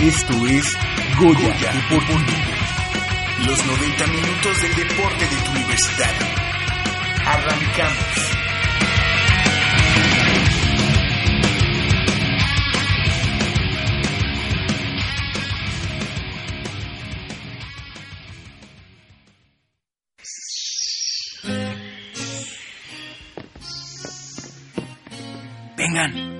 Esto es Goya, Deportivo. Los 90 minutos del deporte de tu universidad. Arrancamos. Vengan,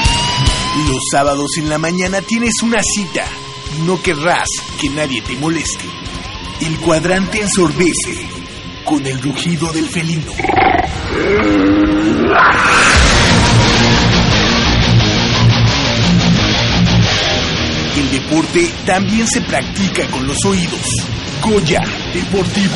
Los sábados en la mañana tienes una cita no querrás que nadie te moleste. El cuadrante ensordece con el rugido del felino. El deporte también se practica con los oídos. Goya Deportivo.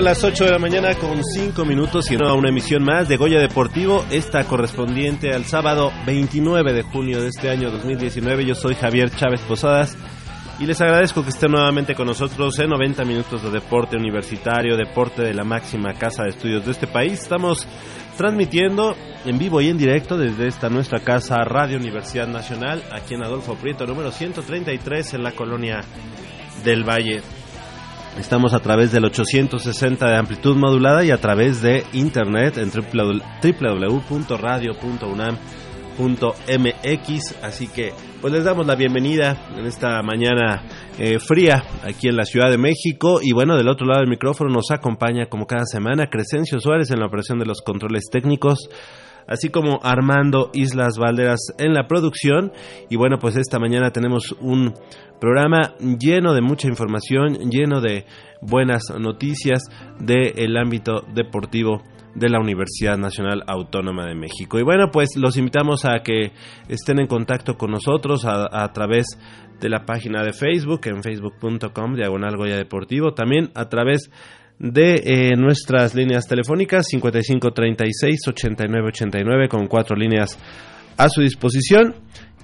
Son las 8 de la mañana con 5 minutos y a una emisión más de Goya Deportivo, esta correspondiente al sábado 29 de junio de este año 2019. Yo soy Javier Chávez Posadas y les agradezco que estén nuevamente con nosotros en 90 minutos de deporte universitario, deporte de la máxima casa de estudios de este país. Estamos transmitiendo en vivo y en directo desde esta nuestra casa Radio Universidad Nacional, aquí en Adolfo Prieto, número 133 en la colonia del Valle. Estamos a través del 860 de amplitud modulada y a través de internet en www.radio.unam.mx. Así que pues les damos la bienvenida en esta mañana eh, fría aquí en la Ciudad de México. Y bueno, del otro lado del micrófono nos acompaña como cada semana Crescencio Suárez en la operación de los controles técnicos así como Armando Islas Valderas en la producción. Y bueno, pues esta mañana tenemos un programa lleno de mucha información, lleno de buenas noticias del ámbito deportivo de la Universidad Nacional Autónoma de México. Y bueno, pues los invitamos a que estén en contacto con nosotros a, a través de la página de Facebook, en facebook.com, diagonal Goya Deportivo, también a través de eh, nuestras líneas telefónicas 5536-8989 con cuatro líneas a su disposición,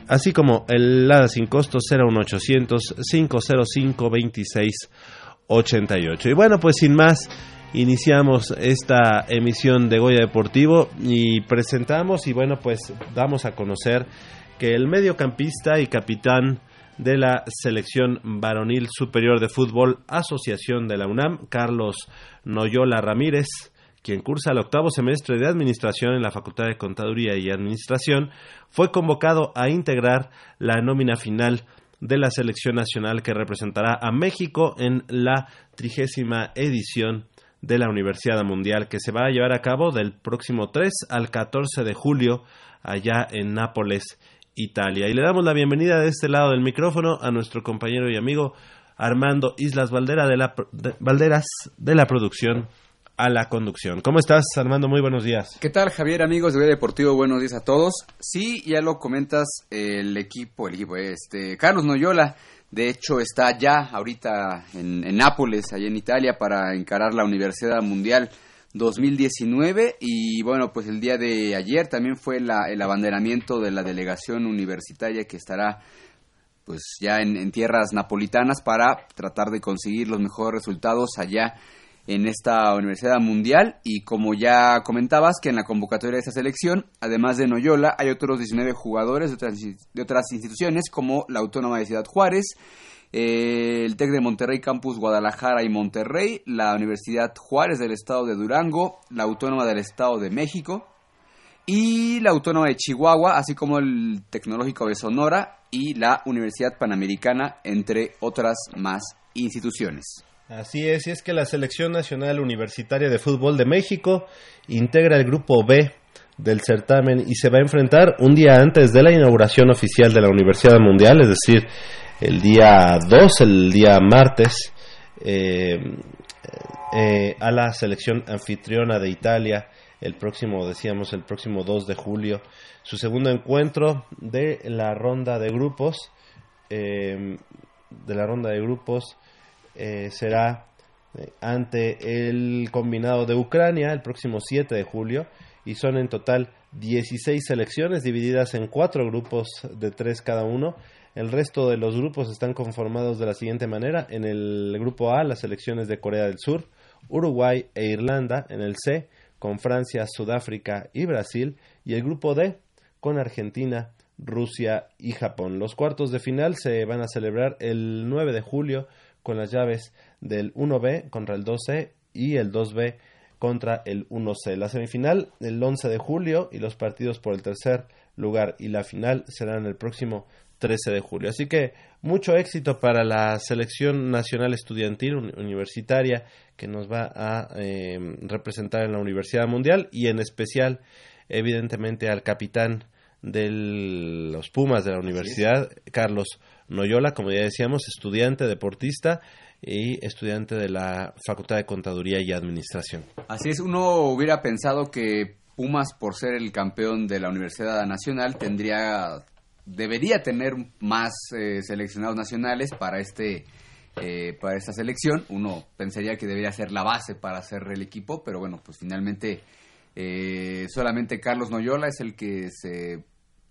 así como el LADA sin costo 01800-505-2688. Y bueno, pues sin más, iniciamos esta emisión de Goya Deportivo y presentamos y bueno, pues damos a conocer que el mediocampista y capitán de la selección varonil superior de fútbol Asociación de la UNAM, Carlos Noyola Ramírez, quien cursa el octavo semestre de Administración en la Facultad de Contaduría y Administración, fue convocado a integrar la nómina final de la selección nacional que representará a México en la trigésima edición de la Universidad Mundial que se va a llevar a cabo del próximo 3 al 14 de julio allá en Nápoles, Italia. Y le damos la bienvenida de este lado del micrófono a nuestro compañero y amigo Armando Islas Valdera de la, Valderas de la producción a la conducción. ¿Cómo estás, Armando? Muy buenos días. ¿Qué tal, Javier, amigos de B Deportivo? Buenos días a todos. Sí, ya lo comentas, el equipo, el equipo, este, Carlos Noyola, de hecho, está ya ahorita en, Nápoles, allá en Italia, para encarar la Universidad Mundial 2019 y bueno, pues el día de ayer también fue la, el abanderamiento de la delegación universitaria que estará pues ya en, tierras napolitanas para tratar de conseguir los mejores resultados allá en esta Universidad Mundial. Y como ya comentabas que en la convocatoria de esta selección, además de Noyola, hay otros 19 jugadores de otras, de otras instituciones como la Autónoma de Ciudad Juárez, el TEC de Monterrey Campus Guadalajara y Monterrey, la Universidad Juárez del Estado de Durango, la Autónoma del Estado de México y la Autónoma de Chihuahua, así como el Tecnológico de Sonora y la Universidad Panamericana, entre otras más instituciones. Así es, y es que la Selección Nacional Universitaria de Fútbol de México integra el grupo B del certamen y se va a enfrentar un día antes de la inauguración oficial de la Universidad Mundial, es decir, el día 2, el día martes, eh, eh, a la selección anfitriona de Italia el próximo, decíamos, el próximo 2 de julio, su segundo encuentro de la ronda de grupos, eh, de la ronda de grupos será ante el combinado de Ucrania el próximo 7 de julio y son en total 16 selecciones divididas en cuatro grupos de tres cada uno el resto de los grupos están conformados de la siguiente manera. En el grupo A, las selecciones de Corea del Sur, Uruguay e Irlanda. En el C, con Francia, Sudáfrica y Brasil. Y el grupo D, con Argentina, Rusia y Japón. Los cuartos de final se van a celebrar el 9 de julio con las llaves del 1B contra el 2C y el 2B contra el 1C. La semifinal el 11 de julio y los partidos por el tercer lugar y la final serán el próximo 13 de julio. Así que mucho éxito para la selección nacional estudiantil universitaria que nos va a eh, representar en la Universidad Mundial y en especial, evidentemente, al capitán de los Pumas de la universidad, Carlos Noyola, como ya decíamos, estudiante, deportista y estudiante de la Facultad de Contaduría y Administración. Así es, uno hubiera pensado que Pumas, por ser el campeón de la Universidad Nacional, tendría debería tener más eh, seleccionados nacionales para este eh, para esta selección. Uno pensaría que debería ser la base para hacer el equipo, pero bueno, pues finalmente eh, solamente Carlos Noyola es el que se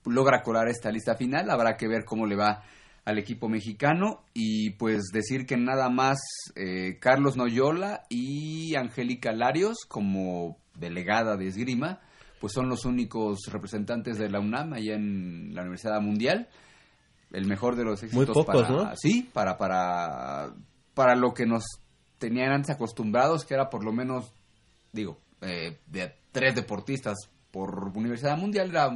logra colar esta lista final. Habrá que ver cómo le va al equipo mexicano y pues decir que nada más Carlos Noyola y Angélica Larios como delegada de esgrima pues son los únicos representantes de la UNAM allá en la Universidad Mundial. El mejor de los éxitos Muy pocos, para, ¿no? sí, para, para, para lo que nos tenían antes acostumbrados, que era por lo menos, digo, eh, de tres deportistas por Universidad Mundial, era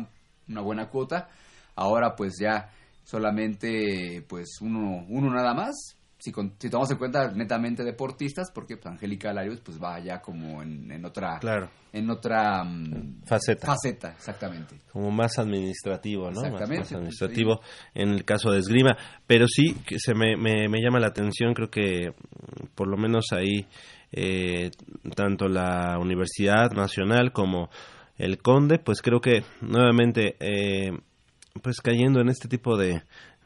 una buena cuota. Ahora pues ya solamente pues uno, uno nada más si, si tomamos en cuenta netamente deportistas, porque pues, Angélica Larios pues va ya como en, otra claro. en otra mm, faceta. Faceta, exactamente. Como más administrativo, ¿no? Exactamente. Más, administrativo en el caso de esgrima, pero sí que se me, me, me llama la atención, creo que mm, por lo menos ahí eh, tanto la Universidad Nacional como el Conde, pues creo que nuevamente eh, pues cayendo en este tipo de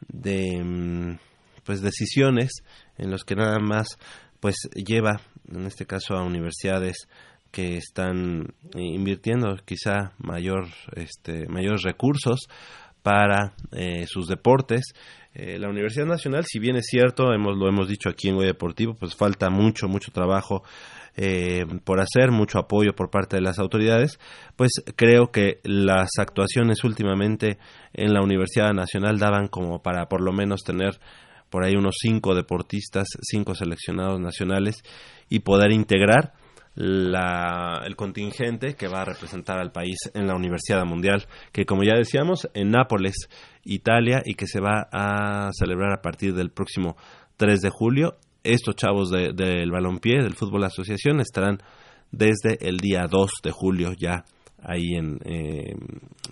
de mm, pues decisiones en los que nada más pues lleva en este caso a universidades que están invirtiendo quizá mayor este mayores recursos para eh, sus deportes. Eh, la Universidad Nacional si bien es cierto hemos lo hemos dicho aquí en Goya Deportivo pues falta mucho mucho trabajo eh, por hacer, mucho apoyo por parte de las autoridades, pues creo que las actuaciones últimamente en la Universidad Nacional daban como para por lo menos tener por ahí unos cinco deportistas, cinco seleccionados nacionales y poder integrar la, el contingente que va a representar al país en la Universidad Mundial, que como ya decíamos, en Nápoles, Italia, y que se va a celebrar a partir del próximo 3 de julio. Estos chavos del de, balompié, del fútbol asociación, estarán desde el día 2 de julio ya ahí en, eh,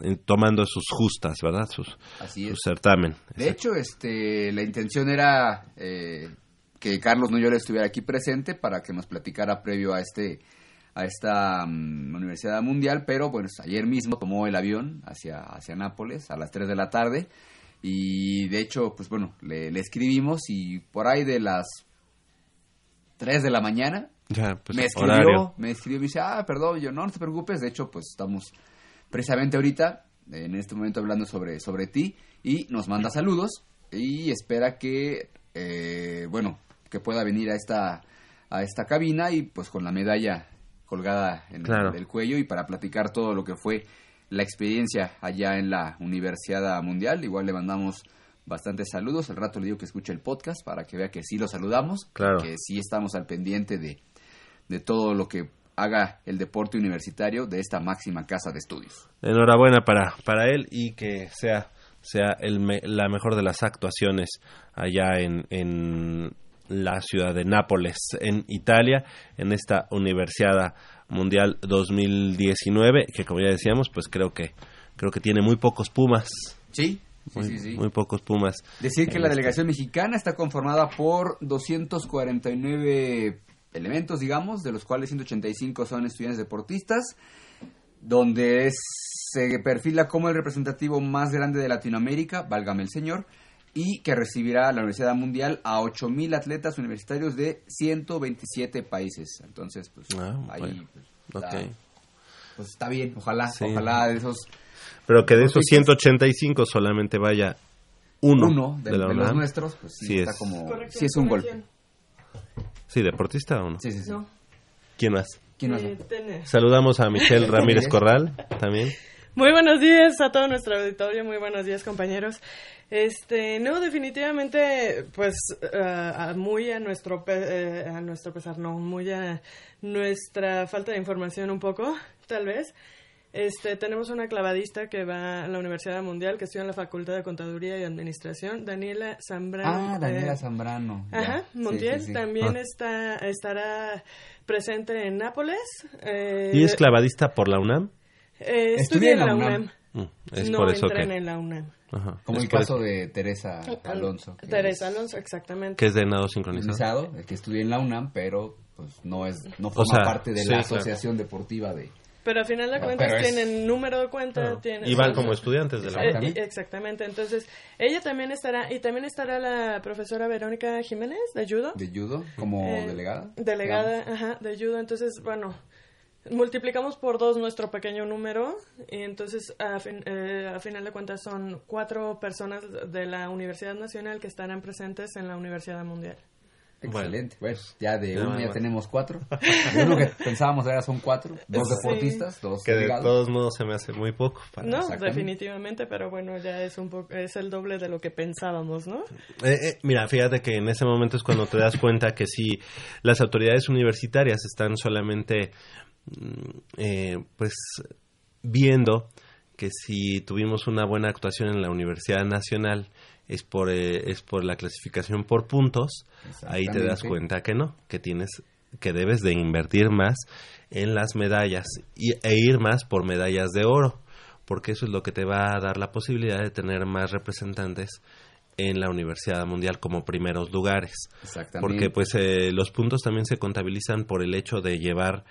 en, tomando sus justas, ¿verdad? Sus, Así su certamen. De hecho, este, la intención era eh, que Carlos Noyola estuviera aquí presente para que nos platicara previo a este a esta um, Universidad Mundial, pero bueno, ayer mismo tomó el avión hacia, hacia Nápoles a las 3 de la tarde y de hecho, pues bueno, le, le escribimos y por ahí de las 3 de la mañana ya, pues, me escribió, horario. me escribió y me dice, ah, perdón, yo no, no te preocupes, de hecho, pues estamos precisamente ahorita, en este momento hablando sobre, sobre ti, y nos manda saludos y espera que, eh, bueno, que pueda venir a esta, a esta cabina y pues con la medalla colgada en Claro. el, cuello y para platicar todo lo que fue la experiencia allá en la Universidad Mundial. Igual le mandamos bastantes saludos. Al rato le digo que escuche el podcast para que vea que sí lo saludamos, Claro. que sí estamos al pendiente de, de todo lo que haga el deporte universitario de esta máxima casa de estudios. Enhorabuena para, para él y que sea, sea el me- la mejor de las actuaciones allá en, en la ciudad de Nápoles, en Italia, en esta Universidad Mundial 2019, que como ya decíamos, pues creo que creo que tiene muy pocos Pumas. Sí, Muy, sí, sí. muy pocos Pumas. Decir que la este- delegación mexicana está conformada por 249 elementos, digamos, de los cuales 185 son estudiantes deportistas, donde es- se perfila como el representativo más grande de Latinoamérica, válgame el señor, y que recibirá la Universidad Mundial a 8.000 atletas universitarios de 127 países. Entonces, pues Ah, ahí bueno. pues, está, pues, está bien, ojalá, Sí. ojalá de esos Pero que de esos Deportistas. 185 solamente vaya uno, uno de, de la de los nuestros, pues sí, Sí está es. como, Corrección, sí es un golpe. Sí, deportista o no. Sí, sí, sí. No. ¿Quién más? ¿Quién más? Eh. Saludamos a Michelle Ramírez. Corral también. Muy buenos días a todo nuestro auditorio, muy buenos días compañeros. Este, no, definitivamente, pues, ah, a- muy a nuestro, pe- eh, a nuestro pesar, no, muy a nuestra falta de información un poco, tal vez. Este, tenemos una clavadista que va a la Universidad Mundial, que estudia en la Facultad de Contaduría y Administración, Daniela Zambrano. Ah, Daniela eh, Zambrano. ya. Ajá, Sí, Montiel sí, sí. también Ah. está, estará presente en Nápoles. eh, ¿Y es clavadista por la UNAM? eh, Estudia estudia en la UNAM. UNAM. Mm, es no por eso entran que... en la UNAM. Ajá, Como es el caso eso de Teresa Alonso. que Teresa es Alonso, exactamente. que es de nado sincronizado. el que estudia en la UNAM, pero pues no es no forma sea, parte de sí, la claro. asociación deportiva de Pero a final de No, cuentas es- tienen número de cuenta. Claro. tienen- Y van como estudiantes de la Eh. Exactamente. y- exactamente. Entonces, ella también estará, y también estará la profesora Verónica Jiménez de judo. de judo como Eh, delegada. Delegada, ajá, de judo. Entonces, bueno, multiplicamos por dos nuestro pequeño número y entonces a, fin- eh, a final de cuentas son cuatro personas de la Universidad Nacional que estarán presentes en la Universidad Mundial. Excelente. Bueno, ya de uno bueno. ya tenemos cuatro. De uno que pensábamos era son cuatro. Dos Sí. deportistas, dos Que de todos modos se me hace muy poco. para- No, definitivamente, pero bueno, ya es un poco, es el doble de lo que pensábamos, ¿no? Eh, eh, mira, fíjate que en ese momento es cuando te das cuenta que si las autoridades universitarias están solamente, mm, eh, pues, viendo que si tuvimos una buena actuación en la Universidad Nacional es por, eh, es por la clasificación por puntos, ahí te das cuenta que no, que tienes que debes de invertir más en las medallas y, e ir más por medallas de oro, porque eso es lo que te va a dar la posibilidad de tener más representantes en la Universidad Mundial como primeros lugares. Exactamente. Porque pues eh, los puntos también se contabilizan por el hecho de llevar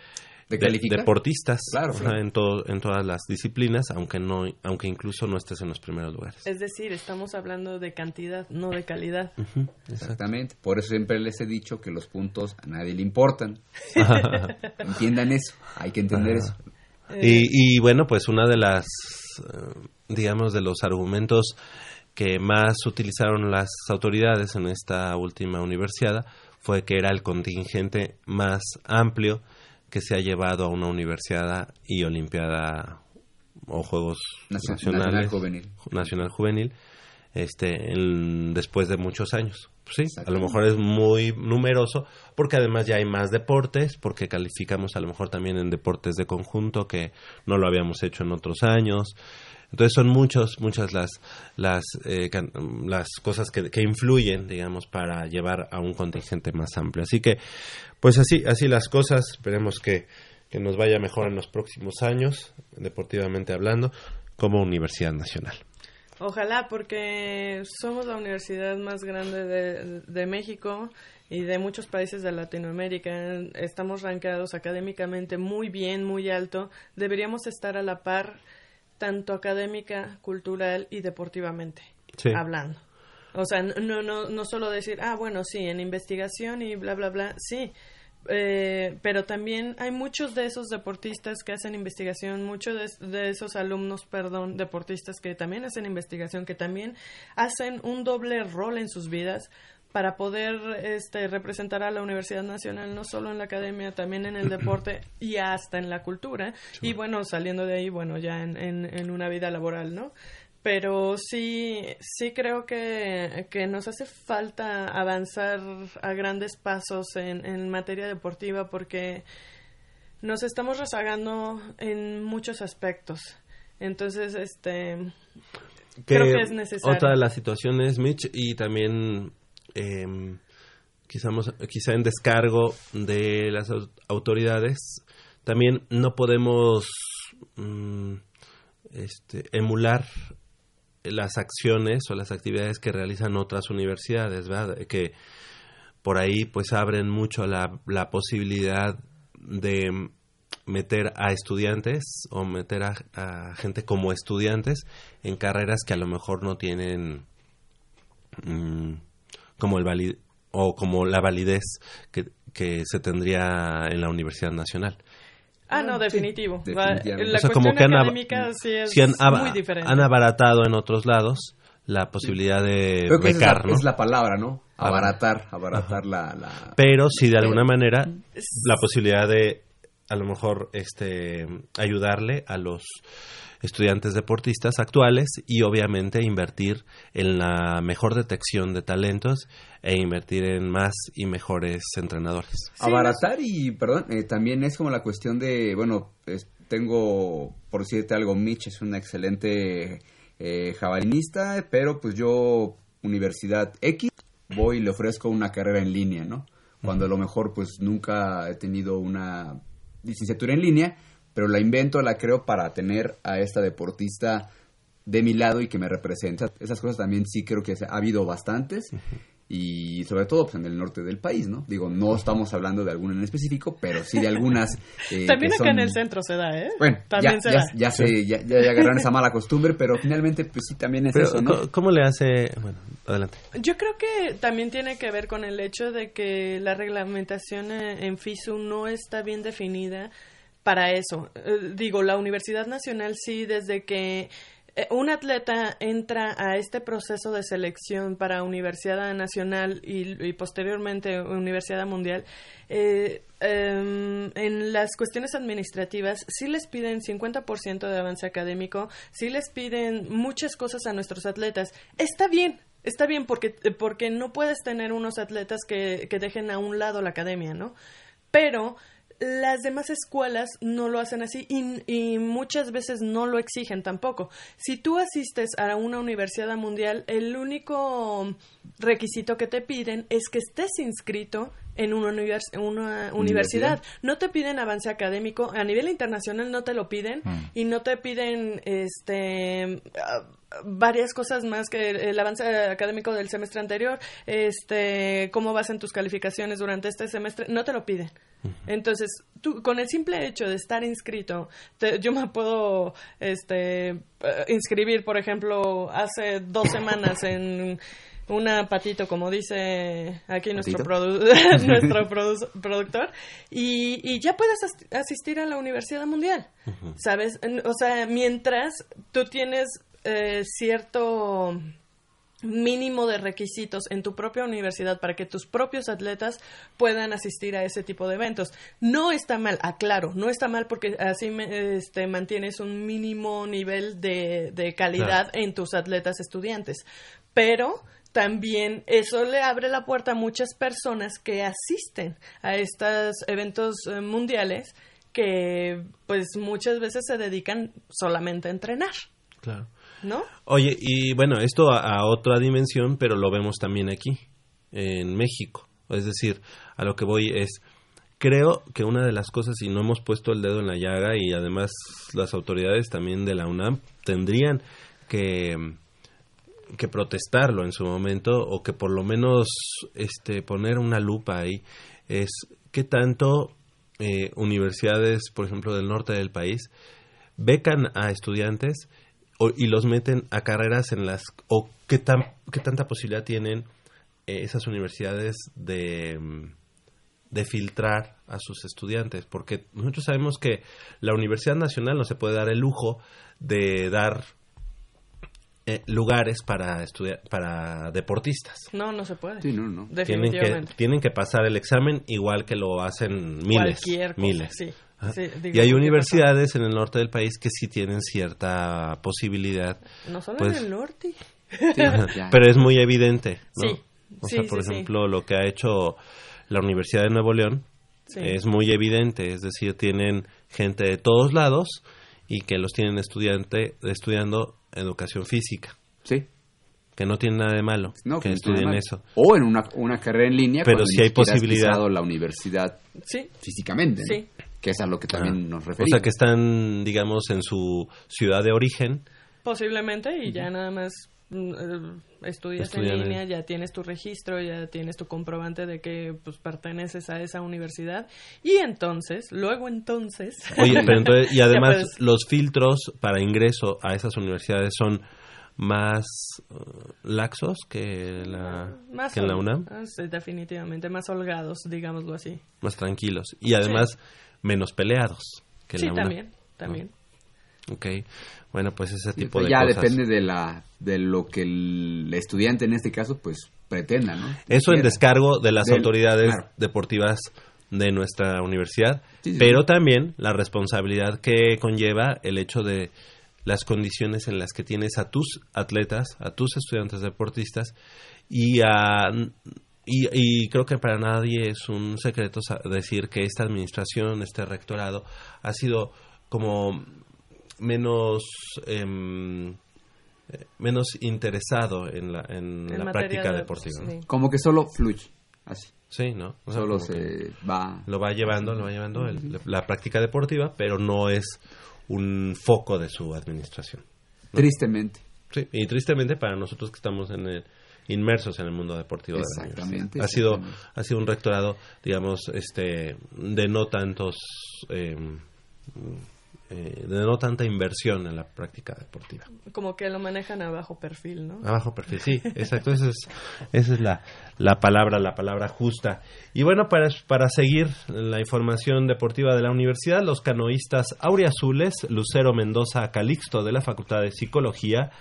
De de- deportistas Claro, en todo, en todas las disciplinas, aunque no aunque incluso no estés en los primeros lugares. Es decir, estamos hablando de cantidad, no de calidad. Exactamente. Por eso siempre les he dicho que los puntos a nadie le importan. Entiendan eso. Hay que entender eso. Y, y bueno, pues una de las, eh, digamos, de los argumentos que más utilizaron las autoridades en esta última universidad fue que era el contingente más amplio que se ha llevado a una universidad y olimpiada o Juegos Nacio- Nacionales Nacional Juvenil. Nacional Juvenil este en- después de muchos años sí, a lo mejor es muy numeroso, porque además ya hay más deportes, porque calificamos a lo mejor también en deportes de conjunto que no lo habíamos hecho en otros años. Entonces son muchos, muchas las, las, eh, can- las cosas que, que influyen, digamos, para llevar a un contingente más amplio. Así que, pues así, así las cosas, esperemos que, que nos vaya mejor en los próximos años, deportivamente hablando, como Universidad Nacional. Ojalá, porque somos la universidad más grande de, de México y de muchos países de Latinoamérica. Estamos rankeados académicamente muy bien, muy alto. Deberíamos estar a la par, tanto académica, cultural y deportivamente, Sí. hablando. O sea, no, no, no solo decir, ah, bueno, sí, en investigación y bla, bla, bla, sí. Eh, pero también hay muchos de esos deportistas que hacen investigación, muchos de, de esos alumnos, perdón, deportistas que también hacen investigación, que también hacen un doble rol en sus vidas para poder este, representar a la Universidad Nacional, no solo en la academia, también en el deporte y hasta en la cultura. Y bueno, saliendo de ahí, bueno, ya en, en, en una vida laboral, ¿no? pero sí, sí creo que, que nos hace falta avanzar a grandes pasos en, en materia deportiva porque nos estamos rezagando en muchos aspectos. Entonces, este, creo que es necesario. Otra de las situaciones, Mitch, y también eh, quizás, quizá en descargo de las au- autoridades, también no podemos mm, este, emular las acciones o las actividades que realizan otras universidades, ¿verdad? Que por ahí pues abren mucho la, posibilidad de meter a estudiantes o meter a, a gente como estudiantes en carreras que a lo mejor no tienen mm, como el valid o como la validez que, que se tendría en la Universidad Nacional. Ah, no, definitivo. Sí, Va-. La O sea, cuestión como que han, académica sí es sí han, muy diferente. han abaratado en otros lados la posibilidad de Creo que becar, es, la, ¿no? es la palabra, ¿no? Abaratar, abaratar la, la... pero sí de alguna manera la posibilidad de a lo mejor este ayudarle a los estudiantes deportistas actuales y obviamente invertir en la mejor detección de talentos e invertir en más y mejores entrenadores. Abaratar y, perdón, eh, también es como la cuestión de, bueno, es- tengo, por decirte algo, Mitch es un excelente eh, jabalinista, pero pues yo, Universidad X, voy y le ofrezco una carrera en línea, ¿no? Cuando a lo mejor pues nunca he tenido una licenciatura en línea, pero la invento, la creo para tener a esta deportista de mi lado y que me representa. Esas cosas también sí creo que ha habido bastantes y sobre todo pues, en el norte del país, ¿no? Digo, no estamos hablando de alguna en específico, pero sí de algunas. eh, También que acá son- en el centro se da, ¿eh? Bueno, también ya, se ya, da. ya sé, ya, ya agarraron esa mala costumbre, pero finalmente pues sí también es Pero, eso, ¿no? ¿cómo- ¿Cómo le hace? Bueno, adelante. Yo creo que también tiene que ver con el hecho de que la reglamentación eh, en FISU no está bien definida para eso. Eh, digo, la Universidad Nacional sí, desde que eh, un atleta entra a este proceso de selección para Universidad Nacional y, y posteriormente Universidad Mundial, eh, em, en las cuestiones administrativas sí les piden 50% de avance académico, sí les piden muchas cosas a nuestros atletas. Está bien, Está bien porque, porque no puedes tener unos atletas que, que dejen a un lado la academia, ¿no? Pero las demás escuelas no lo hacen así y, y muchas veces no lo exigen tampoco. Si tú asistes a una universidad mundial, el único requisito que te piden es que estés inscrito en una, univers- una universidad. Universidad. No te piden avance académico, a nivel internacional no te lo piden y no te piden este varias cosas más que el avance académico del semestre anterior, este cómo vas en tus calificaciones durante este semestre, no te lo piden. Entonces, tú con el simple hecho de estar inscrito, te- yo me puedo este eh, inscribir, por ejemplo, hace dos semanas en una patito, como dice aquí nuestro, nuestro produ- productor, y, y ya puedes as- asistir a la Universidad Mundial, ¿sabes? O sea, mientras tú tienes eh, cierto mínimo de requisitos en tu propia universidad para que tus propios atletas puedan asistir a ese tipo de eventos. No está mal, aclaro, no está mal porque así me- este, mantienes un mínimo nivel de, de calidad en tus atletas estudiantes, pero también eso le abre la puerta a muchas personas que asisten a estos eventos eh, mundiales que pues muchas veces se dedican solamente a entrenar, Claro. ¿no? Oye, y bueno, esto a, a otra dimensión, pero lo vemos también aquí, en México. Es decir, a lo que voy es, creo que una de las cosas, y no hemos puesto el dedo en la llaga, y además las autoridades también de la UNAM tendrían que, que protestarlo en su momento, o que por lo menos este, poner una lupa ahí, es qué tanto eh, universidades, por ejemplo, del norte del país, becan a estudiantes o- y los meten a carreras en las o qué tan qué tanta posibilidad tienen eh, esas universidades de mm, de filtrar a sus estudiantes porque nosotros sabemos que la Universidad Nacional no se puede dar el lujo de dar eh, lugares para estudiar para deportistas No, no se puede. Sí, no, no. tienen que Definitivamente. tienen que pasar el examen igual que lo hacen miles Cualquier cosa, miles sí. Ajá. Sí, digo, y hay universidades en el norte del país que sí tienen cierta posibilidad. No solo pues, en el norte. Sí, pero es muy evidente, ¿no? Sí, O sí, sea, por sí, sí. ejemplo, lo que ha hecho la Universidad de Nuevo León Sí. es muy evidente, es decir, tienen gente de todos lados y que los tienen estudiante estudiando educación física, Sí. que no tiene nada de malo No, que estudien eso. O en una, una carrera en línea, Pero ni hay posibilidad. la universidad Sí, físicamente, ¿no? Sí. Que es a lo que también Ah. nos O referimos. sea, que están, digamos, en su ciudad de origen posiblemente, y ya nada más estudias en línea, ya tienes tu registro, ya tienes tu comprobante de que pues perteneces a esa universidad, y entonces, luego entonces... Oye, pero entonces, y además puedes- los filtros para ingreso a esas universidades son más eh, laxos que la, más que en la UNAM, ah, sí, definitivamente, más holgados, digámoslo así. más tranquilos y además menos peleados que en Sí, la UNAM. también, también. Ok, bueno, pues ese tipo pues de ya cosas. depende de la de lo que el estudiante en este caso pues pretenda, ¿no? Eso en descargo de las Del- autoridades claro. deportivas de nuestra universidad, Sí, sí, pero también la responsabilidad que conlleva el hecho de las condiciones en las que tienes a tus atletas, a tus estudiantes deportistas y a y, y creo que para nadie es un secreto decir que esta administración, este rectorado, ha sido como menos em, eh, menos interesado en la, en En la práctica de- deportiva. Como que solo fluye, así. Sí, ¿no? O sea, Solo se va. lo va llevando, lo va llevando el- la práctica deportiva, pero no es un foco de su administración. Tristemente. Sí, y tristemente para nosotros que estamos en el, inmersos en el mundo deportivo de la Exactamente, universidad. Ha sido, exactamente. ha sido un rectorado, digamos, este, de no tantos, eh, eh, de no tanta inversión en la práctica deportiva. Como que lo manejan a bajo perfil, ¿no? A bajo perfil, sí, exacto. Esa es, esa es la, la palabra, la palabra justa. Y bueno, para, para seguir la información deportiva de la universidad, los canoístas auriazules, Lucero Mendoza Calixto de la Facultad de Psicología,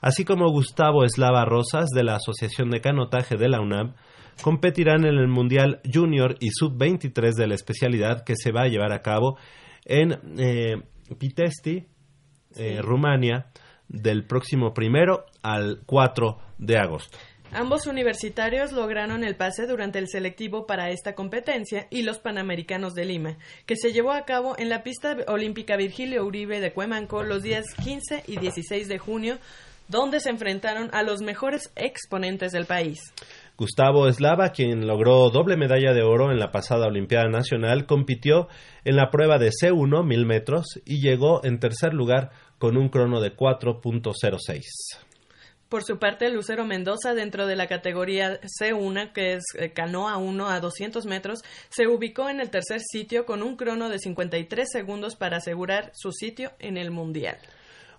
así como Gustavo Eslava Rosas de la Asociación de Canotaje de la UNAM, competirán en el Mundial Junior y Sub-23 de la especialidad que se va a llevar a cabo en eh, Pitesti, eh, Rumania, del próximo primero al 4 de agosto. Ambos universitarios lograron el pase durante el selectivo para esta competencia y los Panamericanos de Lima, que se llevó a cabo en la pista olímpica Virgilio Uribe de Cuemanco los días 15 y 16 de junio, donde se enfrentaron a los mejores exponentes del país. Gustavo Eslava, quien logró doble medalla de oro en la pasada Olimpiada Nacional, compitió en la prueba de C1 mil metros y llegó en tercer lugar con un crono de 4.06. Por su parte, Lucero Mendoza, dentro de la categoría C1, que es eh, canoa 1 a 200 metros, se ubicó en el tercer sitio con un crono de 53 segundos para asegurar su sitio en el Mundial.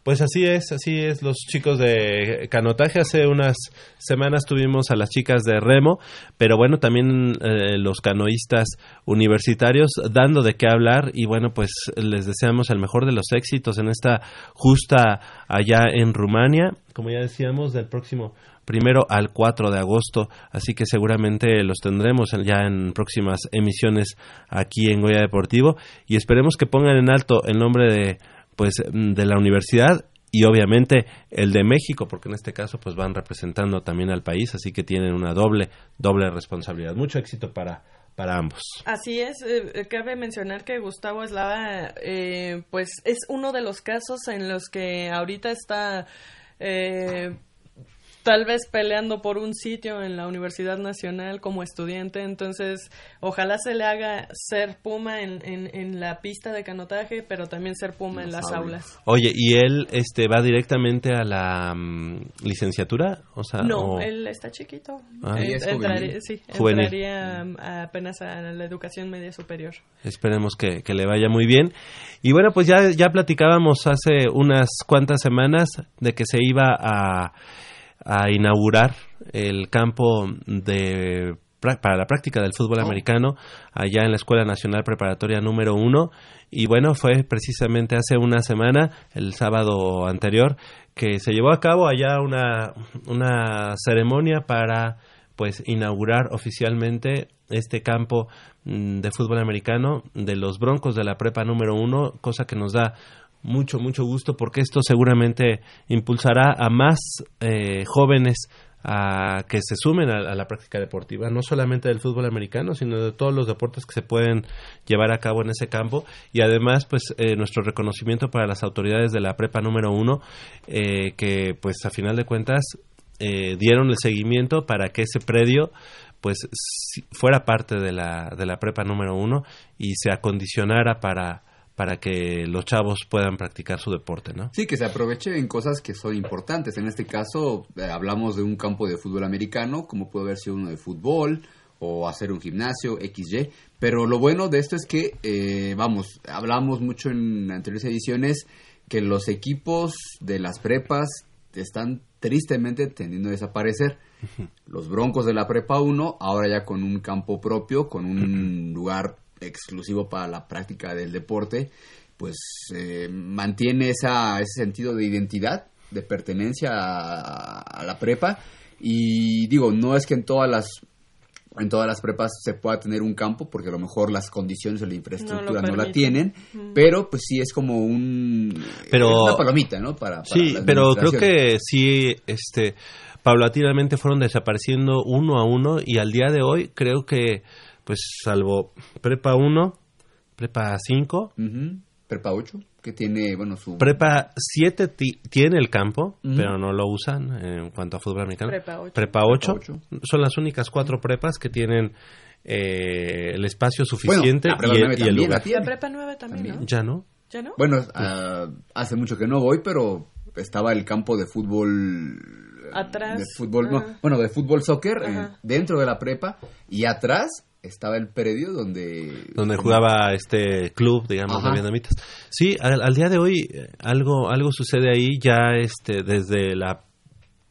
Pues así es, así es, los chicos de canotaje. Hace unas semanas tuvimos a las chicas de remo, pero bueno, también eh, los canoístas universitarios dando de qué hablar y bueno, pues les deseamos el mejor de los éxitos en esta justa allá en Rumania, como ya decíamos, del próximo primero al 4 de agosto, así que seguramente los tendremos ya en próximas emisiones aquí en Goya Deportivo y esperemos que pongan en alto el nombre de pues de la universidad y obviamente el de México, porque en este caso pues van representando también al país, así que tienen una doble, doble responsabilidad. Mucho éxito para, para ambos. Así es, eh, cabe mencionar que Gustavo Eslava, eh, pues es uno de los casos en los que ahorita está eh, tal vez peleando por un sitio en la Universidad Nacional como estudiante, entonces ojalá se le haga ser Puma en, en, la pista de canotaje, pero también ser Puma en las aulas. Oye, ¿y él este va directamente a la mm, licenciatura? O sea, no, él está chiquito. Ah. entraría, sí, entraría apenas a la educación media superior. Esperemos que, que le vaya muy bien. Y bueno, pues ya, ya platicábamos hace unas cuantas semanas de que se iba a a inaugurar el campo de para la práctica del fútbol oh. americano allá en la Escuela Nacional Preparatoria número uno y bueno fue precisamente hace una semana el sábado anterior que se llevó a cabo allá una una ceremonia para pues inaugurar oficialmente este campo mm, de fútbol americano de los Broncos de la Prepa número uno cosa que nos da mucho, mucho gusto porque esto seguramente impulsará a más eh, jóvenes a que se sumen a, la práctica deportiva, no solamente del fútbol americano, sino de todos los deportes que se pueden llevar a cabo en ese campo. Y además, pues, eh, nuestro reconocimiento para las autoridades de la prepa número uno, eh, que, pues, a final de cuentas, dieron el seguimiento para que ese predio pues fuera parte de la, de la prepa número uno y se acondicionara para para que los chavos puedan practicar su deporte, ¿no? Sí, que se aproveche en cosas que son importantes. En este caso, eh, hablamos de un campo de fútbol americano, como puede haber sido uno de fútbol o hacer un gimnasio, XY. Pero lo bueno de esto es que, eh, vamos, hablamos mucho en anteriores ediciones que los equipos de las prepas están tristemente tendiendo a desaparecer. Los Broncos de la Prepa 1, ahora ya con un campo propio, con un lugar exclusivo para la práctica del deporte, pues eh, mantiene esa, ese sentido de identidad, de pertenencia a, la prepa. Y digo, no es que en todas las en todas las prepas se pueda tener un campo porque a lo mejor las condiciones o la infraestructura no, la tienen, pero pues sí es como un pero, una palomita, ¿no? Para, sí, pero creo que sí, este, paulatinamente fueron desapareciendo uno a uno y al día de hoy creo que pues salvo Prepa 1, Prepa 5. Prepa 8, que tiene, bueno, su... Prepa 7 tiene el campo, pero no lo usan en cuanto a fútbol americano. Prepa 8. Son las únicas cuatro prepas que tienen eh, el espacio suficiente y, el, lugar. La Prepa 9 también, ¿Ya no? ¿Ya no? Bueno, ah, hace mucho que no voy, pero estaba el campo de fútbol atrás de fútbol no, bueno de fútbol soccer eh, dentro de la prepa y atrás estaba el predio donde... Donde jugaba este club, digamos, de vietnamitas. Sí, al, día de hoy eh, algo, algo sucede ahí ya este, desde la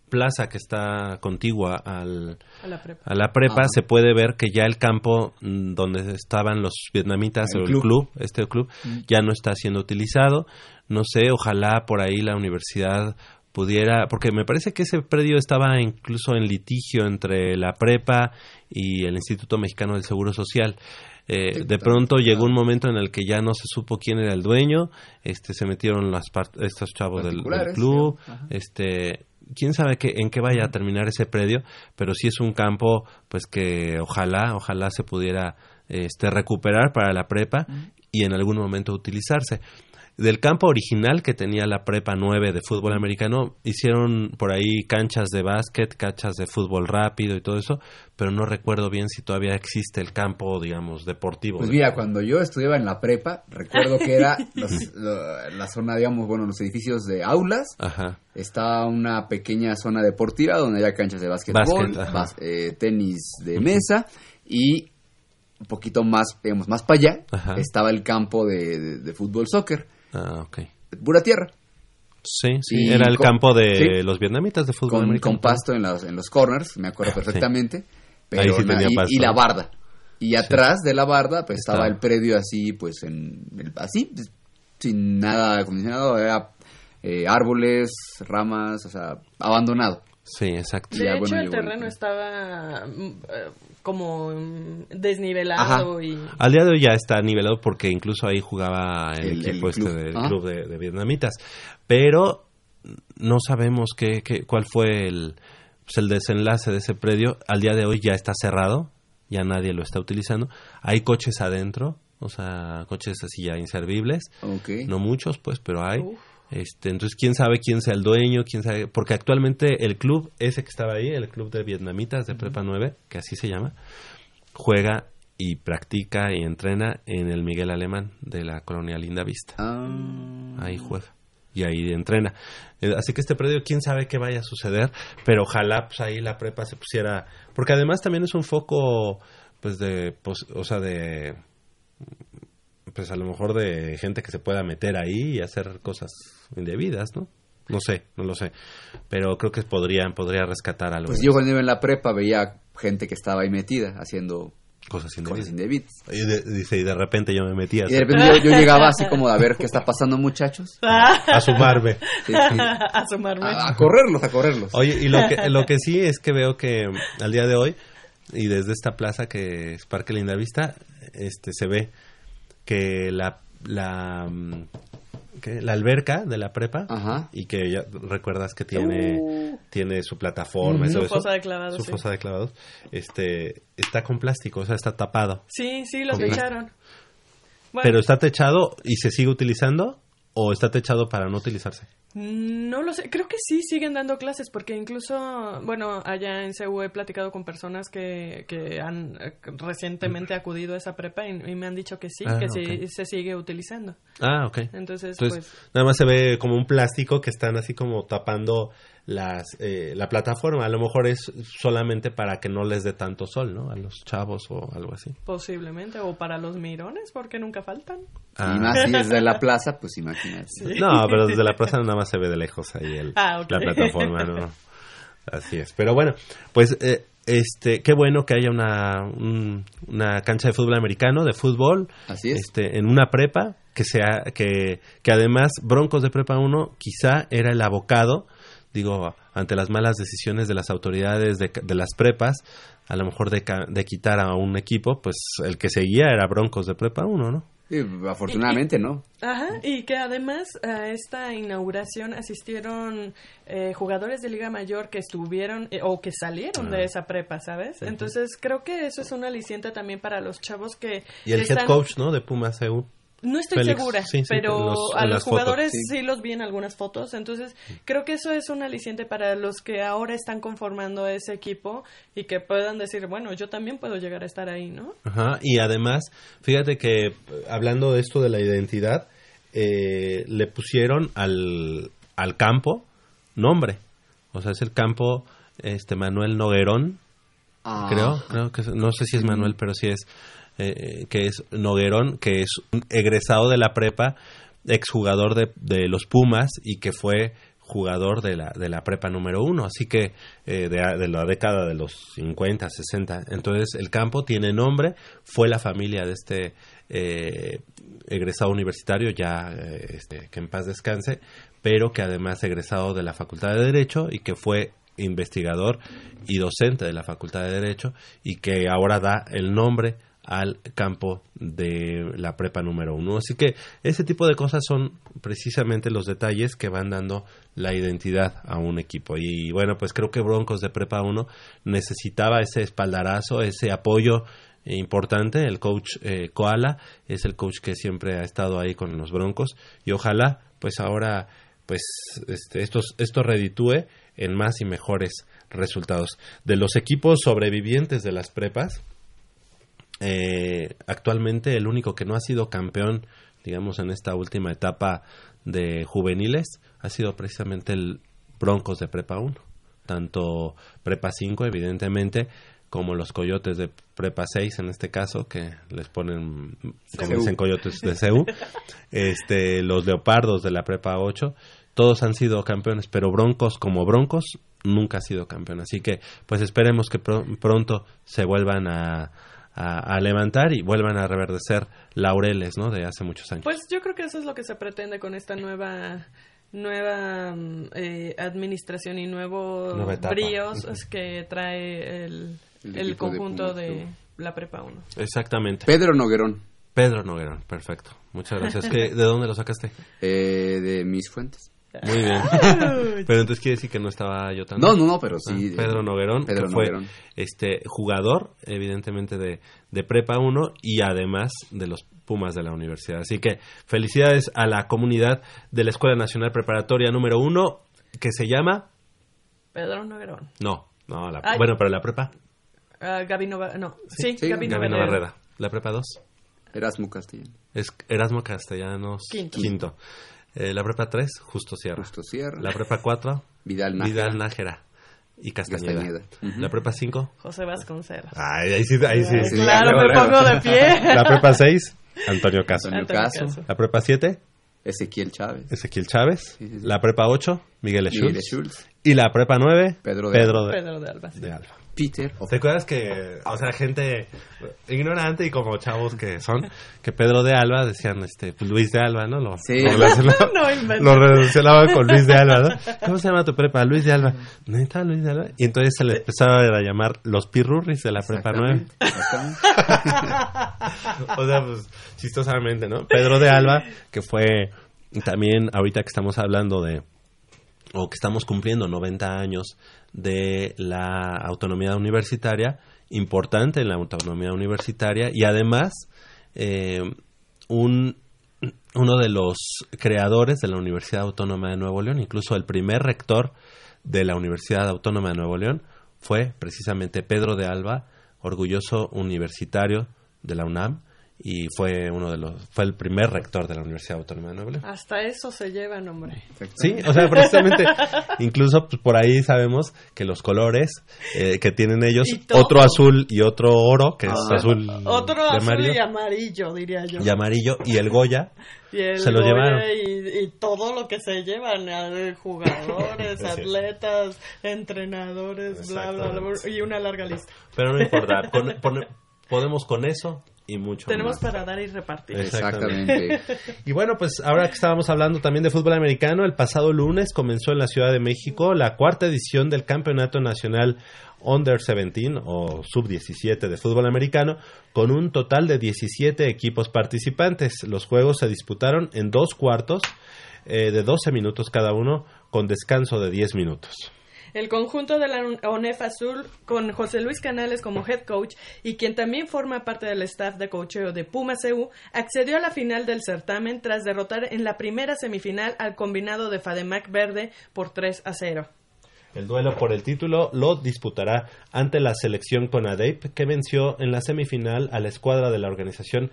plaza que está contigua al, a la prepa, a la prepa se puede ver que ya el campo mm, donde estaban los vietnamitas o el club, este club, mm. ya no está siendo utilizado. No sé, ojalá por ahí la universidad pudiera, porque me parece que ese predio estaba incluso en litigio entre la prepa y el Instituto Mexicano del Seguro Social. Eh, de pronto llegó un momento en el que ya no se supo quién era el dueño, este se metieron las estos chavos del, club, este quién sabe qué, en qué vaya a terminar ese predio, pero sí es un campo pues que ojalá, ojalá se pudiera este recuperar para la prepa y en algún momento utilizarse del campo original que tenía la Prepa 9 de fútbol americano, hicieron por ahí canchas de básquet, canchas de fútbol rápido y todo eso, pero no recuerdo bien si todavía existe el campo, digamos, deportivo. Pues mira, cuando yo estudiaba en la prepa, recuerdo que era la zona, digamos, bueno, los edificios de aulas, Ajá. está una pequeña zona deportiva donde había canchas de básquetbol, eh, tenis de mesa y un poquito más, digamos, más para allá, estaba el campo de fútbol soccer. Ah, ok. Pura tierra. Sí, sí, era el campo de los vietnamitas de fútbol con, americano. Con pasto en los, en los corners, me acuerdo perfectamente. Pero y, la barda. Y atrás de la barda pues estaba el predio así, pues en así, sin nada acondicionado, era eh, árboles, ramas, o sea, abandonado. Sí, exacto. De hecho, el terreno estaba mm, eh, como mm, desnivelado y... Al día de hoy ya está nivelado porque incluso ahí jugaba el, equipo este del club de, vietnamitas. Pero no sabemos qué, qué, cuál fue el, pues, el desenlace de ese predio. Al día de hoy ya está cerrado, ya nadie lo está utilizando. Hay coches adentro, o sea, coches así ya inservibles. No muchos, pues, pero hay. Este, entonces, quién sabe quién sea el dueño, quién sabe, porque actualmente el club ese que estaba ahí, el club de vietnamitas de Prepa 9, que así se llama, juega y practica y entrena en el Miguel Alemán de la colonia Linda Vista. Ah, Ahí juega y ahí entrena. Eh, Así que este predio, quién sabe qué vaya a suceder, pero ojalá pues ahí la prepa se pusiera, porque además también es un foco, pues de, pues, o sea, de, pues a lo mejor de gente que se pueda meter ahí y hacer cosas indebidas, ¿no? No sé, no lo sé, pero creo que podrían, podría rescatar algo. pues yo cuando iba en la prepa veía gente que estaba ahí metida haciendo cosas cosas indebidas. Y de, dice, y de repente yo me metí a, Y de repente yo, yo llegaba así como a ver qué está pasando muchachos. a sumarme. Sí, sí. a sumarme. A, a correrlos, a correrlos. Oye, y lo que, lo que sí es que veo que al día de hoy, y desde esta plaza que es Parque Lindavista, este, se ve que la, la, mm, la alberca de la prepa, Ajá. y que ya recuerdas que tiene, tiene su plataforma, Su fosa de clavados, su sí. fosa de clavados, este, está con plástico, o sea, está tapado. Sí, sí, lo echaron. Bueno, Pero está techado y se sigue utilizando, o está techado para no utilizarse. No lo sé, creo que sí siguen dando clases porque incluso, bueno, allá en CEU he platicado con personas que, que han eh, recientemente acudido a esa prepa y, y me han dicho que sí, Ah, que sí se sigue utilizando. Ah, ok. Entonces, Entonces, pues, nada más se ve como un plástico que están así como tapando las eh, la plataforma. A lo mejor es solamente para que no les dé tanto sol, ¿no? A los chavos o algo así. posiblemente, o para los mirones, porque nunca faltan. Ah. Y más si es de la plaza, pues imagínate. No, pero desde la plaza nada más se ve de lejos ahí el, Ah, la plataforma, ¿no? Así es. Pero bueno, pues eh, este, qué bueno que haya una, un- una cancha de fútbol americano, de fútbol, Así es. este, en una prepa, que sea, que, que además Broncos de Prepa 1 quizá era el abocado, digo, ante las malas decisiones de las autoridades de, de las prepas, a lo mejor de, ca- de quitar a un equipo, pues el que seguía era Broncos de Prepa 1, ¿no? Sí, afortunadamente, ¿no? Ajá, y que además a esta inauguración asistieron eh, jugadores de Liga Mayor que estuvieron eh, o que salieron Ah. de esa prepa, ¿sabes? Entonces creo que eso es un aliciente también para los chavos que Y el están- head coach, ¿no? De Pumas EU. No estoy Félix, segura, sí, sí, pero los- a los fotos, jugadores sí. sí. los vi en algunas fotos, entonces creo que eso es un aliciente para los que ahora están conformando ese equipo y que puedan decir, bueno, yo también puedo llegar a estar ahí, ¿no? Ajá, y además, fíjate que eh, hablando de esto de la identidad, eh, le pusieron al, al campo nombre. O sea, es el campo este Manuel Noguerón, Ah, creo, creo que no sé si es Manuel, pero sí es eh, que es Noguerón, que es un egresado de la prepa, exjugador de, de los Pumas y que fue jugador de la, de la prepa número uno, así que eh, de, la década de los 50, 60. Entonces el campo tiene nombre, fue la familia de este eh, egresado universitario, ya este, que en paz descanse, pero que además egresado de la Facultad de Derecho y que fue investigador y docente de la Facultad de Derecho y que ahora da el nombre al campo de la prepa número uno. Así que ese tipo de cosas son precisamente los detalles que van dando la identidad a un equipo. Y bueno, pues creo que Broncos de prepa 1 necesitaba ese espaldarazo, ese apoyo importante. El coach eh, Koala es el coach que siempre ha estado ahí con los Broncos y ojalá pues ahora pues este, esto, esto reditúe en más y mejores resultados. De los equipos sobrevivientes de las prepas, eh, actualmente el único que no ha sido campeón, digamos, en esta última etapa de juveniles, ha sido precisamente el Broncos de Prepa 1. Tanto Prepa 5, evidentemente, como los Coyotes de Prepa 6, en este caso, que les ponen, como dicen Coyotes de CEU, este, los Leopardos de la Prepa 8, todos han sido campeones, pero Broncos como Broncos nunca ha sido campeón. Así que, pues esperemos que pro- pronto se vuelvan a, a, a levantar y vuelvan a reverdecer laureles, ¿no? De hace muchos años. Pues yo creo que eso es lo que se pretende con esta nueva nueva mm, eh, administración y nuevo Nueva etapa. bríos Ujú. es que trae el, El el, de conjunto de, ¿no? la prepa 1. Exactamente. Pedro Noguerón, Pedro Noguerón, perfecto. Muchas gracias. ¿Qué- ¿De dónde lo sacaste? eh, de mis fuentes. Muy bien. Pero entonces quiere decir que no estaba yo tan... No, no, no, pero Ah, sí. Pedro Noguerón, Pedro que fue Noguerón. este jugador, evidentemente, de, de Prepa 1 y además de los Pumas de la universidad. Así que felicidades a la comunidad de la Escuela Nacional Preparatoria número 1, que se llama... Pedro Noguerón. No, no, la, Ay. bueno, pero la Prepa... Ah, Gaby Nova- no, sí, Sí, Gaby Gabriela Noguerón. Barrera. La Prepa 2 Erasmo Castellano. es Erasmo Castellanos Quinto. Eh, la Prepa 3, Justo Sierra. Justo Sierra. La Prepa 4, Vidal Nájera. Vidal Nájera y Castañeda. Castañeda. Ujú. La Prepa 5, José Vasconcelos. ay, ahí sí, ahí sí. sí, claro, ya, me claro. pongo de pie. La Prepa 6, Antonio Caso. Antonio Caso. La Prepa 7, Ezequiel Chávez. Ezequiel Chávez. Sí, sí, sí. La Prepa 8, Miguel Miguel Schultz. Schultz. Y la Prepa 9, Pedro de Pedro de, Pedro de Alba. de Alba. Peter. ¿Te acuerdas que, o sea, gente ignorante y como chavos que son, que Pedro de Alba decían, este, pues, Luis de Alba, ¿no? Lo, Sí. lo relacionaban- No lo relacionaban con Luis de Alba, ¿no? ¿Cómo se llama tu prepa? Luis de Alba. ¿Neta Luis de Alba? Y entonces se le empezaron a llamar los pirurris de la prepa 9. Exactamente. Exactamente. O sea, pues, chistosamente, ¿no? Pedro de Alba, que fue también, ahorita que estamos hablando de, o que estamos cumpliendo 90 años de la autonomía universitaria, importante en la autonomía universitaria, y además, eh, un, uno de los creadores de la Universidad Autónoma de Nuevo León, incluso el primer rector de la Universidad Autónoma de Nuevo León, fue precisamente Pedro de Alba, orgulloso universitario de la UNAM, y fue uno de los fue el primer rector de la Universidad Autónoma de Nuevo León. Hasta eso se llevan, hombre. Sí, o sea, precisamente, incluso pues, por ahí sabemos que los colores eh, que tienen ellos, otro azul y otro oro, que es Ah. azul Otro de azul y amarillo, diría yo. y amarillo, y el Goya, Y el Se lo Goya llevaron. Y, y todo lo que se llevan, eh, jugadores, atletas, entrenadores, bla, bla, bla, y una larga lista. pero no importa, con- pone- podemos con eso y mucho Tenemos más. para dar y repartir. Exactamente. Y bueno, pues ahora que estábamos hablando también de fútbol americano, el pasado lunes comenzó en la Ciudad de México la cuarta edición del Campeonato Nacional Under 17 o Sub-17 de fútbol americano, con un total de 17 equipos participantes. Los juegos se disputaron en dos cuartos eh, de 12 minutos cada uno, con descanso de 10 minutos. El conjunto de la ONEF Azul, con José Luis Canales como head coach y quien también forma parte del staff de coacheo de Pumas EU, accedió a la final del certamen tras derrotar en la primera semifinal al combinado de Fademac Verde por 3 a 0. El duelo por el título lo disputará ante la selección Conadeip, que venció en la semifinal a la escuadra de la Organización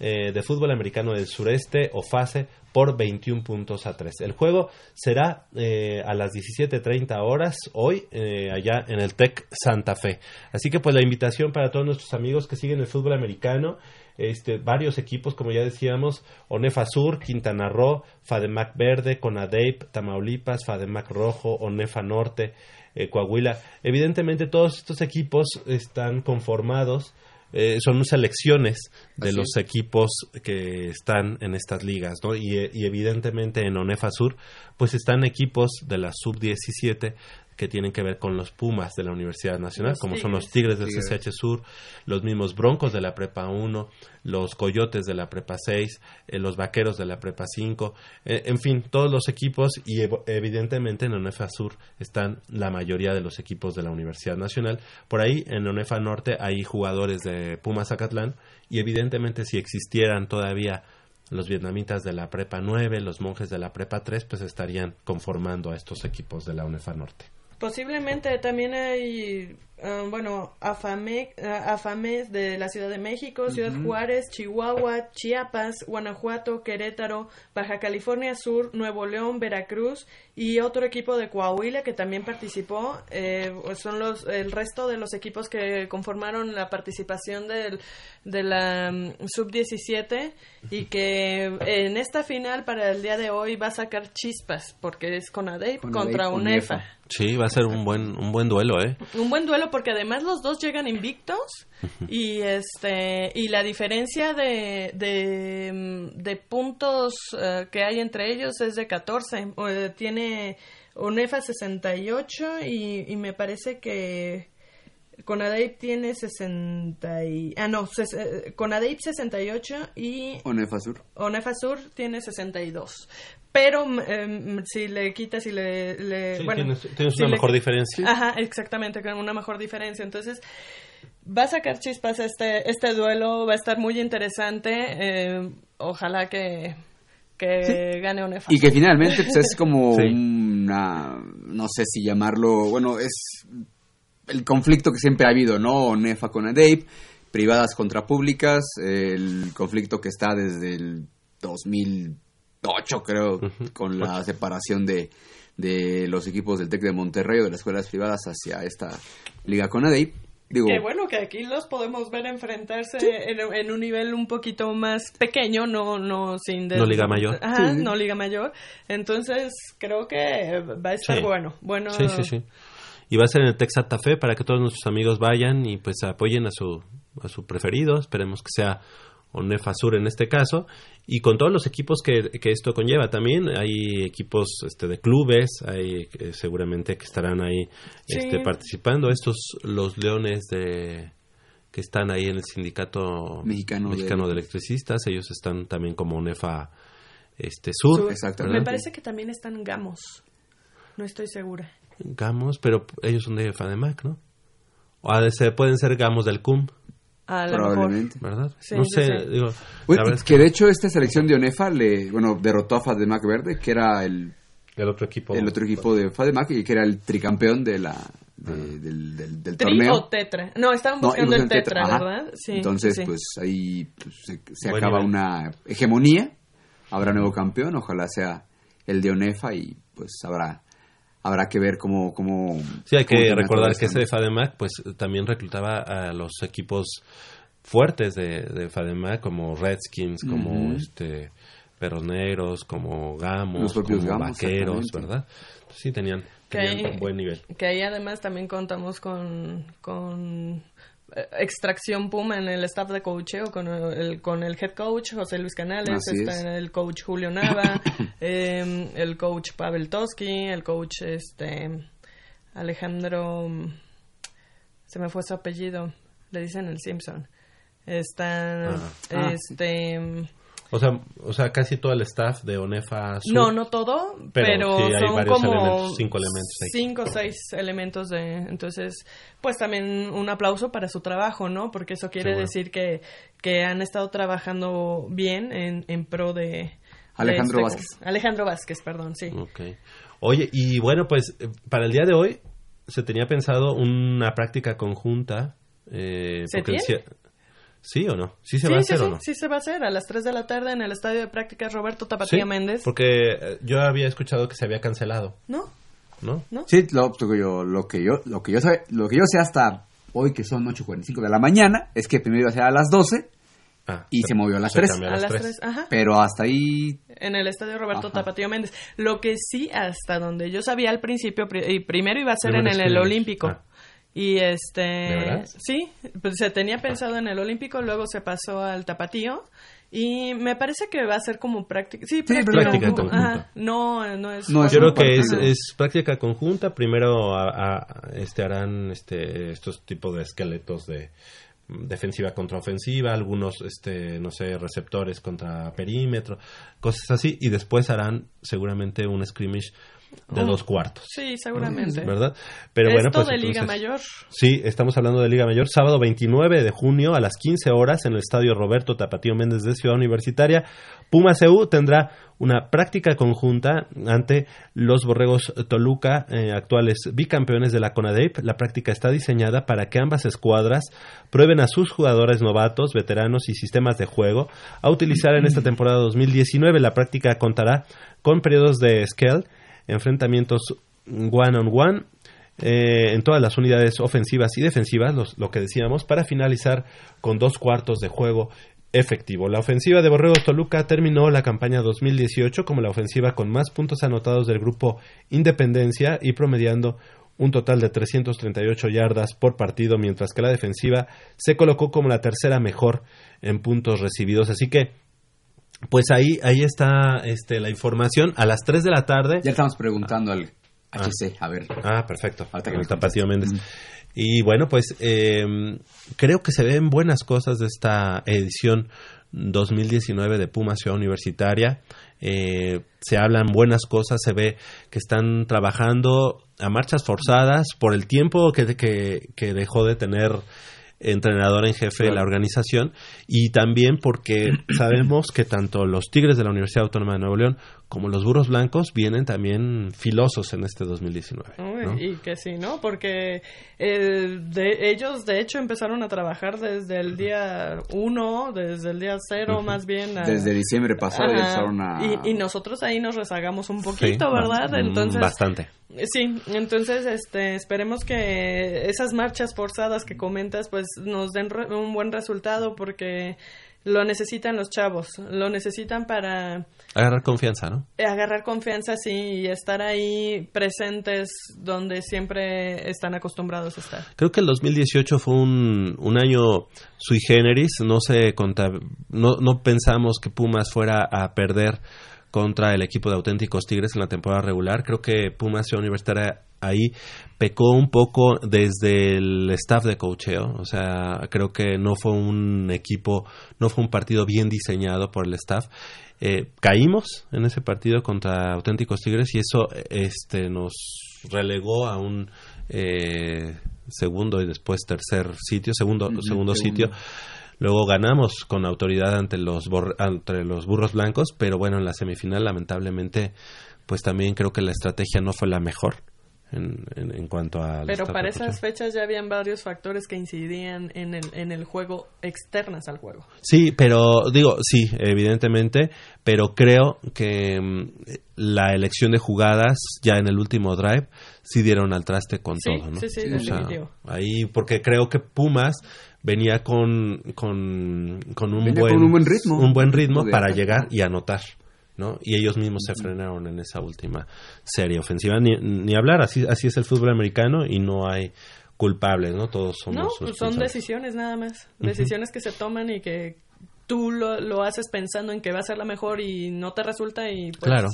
eh, de Fútbol Americano del Sureste, o FASE, por 21 puntos a 3. El juego será eh, a las 17.30 horas hoy, eh, allá en el TEC Santa Fe. Así que pues la invitación para todos nuestros amigos que siguen el fútbol americano, este, varios equipos, como ya decíamos, Onefa Sur, Quintana Roo, Fademac Verde, Conadeip, Tamaulipas, Fademac Rojo, Onefa Norte, eh, Coahuila. Evidentemente todos estos equipos están conformados, eh, son selecciones de Así los equipos que están en estas ligas, ¿no? Y, eh, y evidentemente en Onefa Sur, pues están equipos de la Sub-17 que tienen que ver con los Pumas de la Universidad Nacional, Los como son los Tigres. Del Tigres. CCH Sur, los mismos Broncos de la Prepa 1, los Coyotes de la Prepa 6, eh, los Vaqueros de la Prepa 5, eh, en fin, todos los equipos y ev- evidentemente en ONEFA Sur están la mayoría de los equipos de la Universidad Nacional. Por ahí en ONEFA Norte hay jugadores de Pumas Zacatlán y evidentemente si existieran todavía los vietnamitas de la Prepa 9, los monjes de la Prepa 3, pues estarían conformando a estos equipos de la UNEFA Norte. Posiblemente también hay, ah, bueno, Afame, ah, Afames de la Ciudad de México, Ciudad Juárez, Chihuahua, Chiapas, Guanajuato, Querétaro, Baja California Sur, Nuevo León, Veracruz y otro equipo de Coahuila que también participó. Eh, son los el resto de los equipos que conformaron la participación del, de la mm, sub-17 y que en esta final para el día de hoy va a sacar chispas porque es Conadeip Conadeip, contra UNEFA. UNEFA. Sí, va a ser un buen, un buen duelo, ¿eh? Un buen duelo porque además los dos llegan invictos y este y la diferencia de, de, mm, de puntos eh, que hay entre ellos es de 14. Eh, tiene UNEFA 68 y, y me parece que Conadeip tiene 60 y, ah no, ses- eh, Conadeip 68 y Onefa Sur. Onefa Sur tiene 62. Pero em, si le quitas y le... le Sí, bueno, tienes, tienes si una le mejor diferencia. Ajá, exactamente, con una mejor diferencia. Entonces, va a sacar chispas este, este duelo, va a estar muy interesante. eh, ojalá que, que gane Onefa. Y que finalmente pues, es como Sí. una, no sé si llamarlo, bueno, es el conflicto que siempre ha habido, ¿no? Nefa con ADAPE, privadas contra públicas, el conflicto que está desde el 2008, creo, con la separación de, de los equipos del TEC de Monterrey o de las escuelas privadas hacia esta liga con ADAPE. Digo, Que bueno, que aquí los podemos ver enfrentarse en, en un nivel un poquito más pequeño, no, no sin... No liga mayor. Ajá, Sí. no liga mayor. Entonces, creo que va a estar Sí. bueno. Bueno, Sí, sí, sí. Y va a ser en el Tec Santa Fe para que todos nuestros amigos vayan y pues apoyen a su, a su preferido. Esperemos que sea Onefa Sur en este caso. Y con todos los equipos que, que esto conlleva también. Hay equipos este, de clubes, hay eh, seguramente que estarán ahí Sí. este, participando. Estos, los leones de que están ahí en el sindicato Mexicano de- de electricistas, ellos están también como Onefa este, Sur. Sur. Exactamente. Me parece que también están gamos. No estoy segura. Gamos, pero ellos son de FADEMAC, ¿no? O de ser- pueden ser Gamos del CUM, A lo mejor. probablemente. ¿verdad? Sí, no sí, sé, sí. digo, Bueno, la es que de hecho esta selección de Onefa le, bueno, derrotó a FADEMAC Verde, que era el, el otro equipo. el otro equipo de FADEMAC y que era el tricampeón de la, de- del, del, del ¿Tri torneo. o tetra? No, estaban No, buscando y el tetra, ajá. ¿verdad? Sí, Entonces, sí. pues ahí pues, se, se acaba nivel. una hegemonía, habrá nuevo campeón, ojalá sea el de Onefa y pues habrá habrá que ver cómo... cómo Sí, hay cómo que recordar que ese de FADEMAC, pues también reclutaba a los equipos fuertes de, de FADEMAC, como Redskins, como Ujú. este Perros Negros, como Gamos, Los propios como Gamos, Vaqueros. ¿verdad? Sí, tenían, tenían ahí- un buen nivel. Que ahí además también contamos con, con Extracción Puma en el staff de coacheo, con el, con el head coach José Luis Canales, Así está es. el coach Julio Nava, eh, el coach Pavel Toski, el coach este Alejandro, se me fue su apellido, le dicen el Simpson. Están, Ah. Ah, este... O sea, o sea, casi todo el staff de ONEFA Sur. No, no todo, Pero pero, sí hay son varios como elementos, cinco elementos ahí. cinco o seis elementos de, entonces, pues también un aplauso para su trabajo, ¿no? Porque eso quiere bueno. decir que, que han estado trabajando bien en, en pro de de Alejandro este- Vázquez. Alejandro Vázquez, perdón, sí. Ok. Oye, y bueno, pues eh, para el día de hoy se tenía pensado una práctica conjunta. Eh, ¿Se tiene? ¿Sí o no? ¿Sí se sí, va a hacer sí, o no? sí se va a hacer a las 3 de la tarde en el estadio de prácticas Roberto Tapatío Sí, Méndez. Porque eh, yo había escuchado que se había cancelado, ¿No? ¿no? ¿No? Sí, lo, lo que yo, lo que yo, lo que yo sé, lo que yo sé hasta hoy que son 8.45 de la mañana es que primero iba a ser a las 12, Ah, Y se movió a las se tres. cambió A las tres. 3, ajá. pero hasta ahí En el estadio Roberto Ajá. Tapatío Méndez. Lo que sí, hasta donde yo sabía al principio, pri- y primero iba a ser Primero en el. Olímpico. Ah. Y ¿De este. verdad? Sí, pues se tenía pensado en el Olímpico, luego se pasó al Tapatío. Y me parece que va a ser como práctica. Sí, práctica, conjunta. No, no es. No es Yo creo que es, práctica conjunta. Primero a- a- este, harán este, estos tipos de esqueletos de defensiva contra ofensiva, algunos, este, no sé, receptores contra perímetro, cosas así, y después harán seguramente un scrimmage de Oh. dos cuartos, Sí, seguramente. ¿verdad? Pero bueno, pues de Liga entonces- Mayor. Sí, estamos hablando de Liga Mayor, sábado 29 de junio a las 15 horas en el Estadio Roberto Tapatío Méndez de Ciudad Universitaria. Puma CU tendrá una práctica conjunta ante los Borregos Toluca, eh, actuales bicampeones de la CONADEIP. La práctica está diseñada para que ambas escuadras prueben a sus jugadores novatos, veteranos y sistemas de juego a utilizar en esta temporada 2019. La práctica contará con periodos de scale, enfrentamientos one on one eh, en todas las unidades ofensivas y defensivas, lo que decíamos, para finalizar con dos cuartos de juego efectivo. La ofensiva de Borregos Toluca terminó la campaña 2018 como la ofensiva con más puntos anotados del grupo Independencia y promediando un total de 338 yardas por partido, mientras que la defensiva se colocó como la tercera mejor en puntos recibidos. Así que, pues ahí, ahí está este, la información. A las 3 de la tarde. ya estamos preguntando al HC, a ver. Ah, perfecto. Tapatío. Méndez. Y bueno, pues eh, creo que se ven buenas cosas de esta edición 2019 de Puma Ciudad Universitaria. eh, se hablan buenas cosas, se ve que están trabajando a marchas forzadas por el tiempo que, que, que dejó de tener entrenador en jefe de la organización y también porque sabemos que tanto los Tigres de la Universidad Autónoma de Nuevo León como los Burros Blancos vienen también filosos en este 2019. ¿no? Y que sí, ¿no? Porque eh, de, ellos de hecho empezaron a trabajar desde el día uno, desde el día cero más bien. A, desde diciembre pasado Ajá. empezaron a... y, y nosotros ahí nos rezagamos un poquito, Sí, ¿verdad? Entonces, Bastante. Sí, entonces este, esperemos que esas marchas forzadas que comentas pues nos den re- un buen resultado porque lo necesitan los chavos, lo necesitan para Agarrar confianza, ¿no? agarrar confianza sí y estar ahí presentes donde siempre están acostumbrados a estar. Creo que el 2018 fue un, un año sui generis. No, se conta- no, no pensamos que Pumas fuera a perder contra el equipo de auténticos Tigres en la temporada regular. Creo que Pumas Ciudad Universitaria ahí pecó un poco desde el staff de cocheo. O sea, creo que no fue un equipo, no fue un partido bien diseñado por el staff. Eh, caímos en ese partido contra auténticos Tigres y eso este nos relegó a un eh, segundo y después tercer sitio, segundo, segundo. sitio. Luego ganamos con autoridad ante los ante los burros blancos, pero bueno, en la semifinal lamentablemente pues también creo que la estrategia no fue la mejor en, en, en cuanto a Pero para esas fechas ya habían varios factores que incidían en el, en el juego externas al juego. Sí, pero digo, sí, evidentemente, pero creo que mm, la elección de jugadas ya en el último drive sí dieron al traste con Sí, todo, ¿no? sí, sí, O sea, definitivo. ahí, porque creo que Pumas venía con, con, con un, Venía buen, con un buen ritmo. un buen ritmo De para llegar y anotar. ¿no? Y ellos mismos se frenaron en esa última serie ofensiva. Ni, ni hablar, así, así es el fútbol americano y no hay culpables, ¿no? Todos somos No, pues son decisiones nada más. Decisiones que se toman y que tú lo, lo haces pensando en que va a ser la mejor y no te resulta y pues... Claro.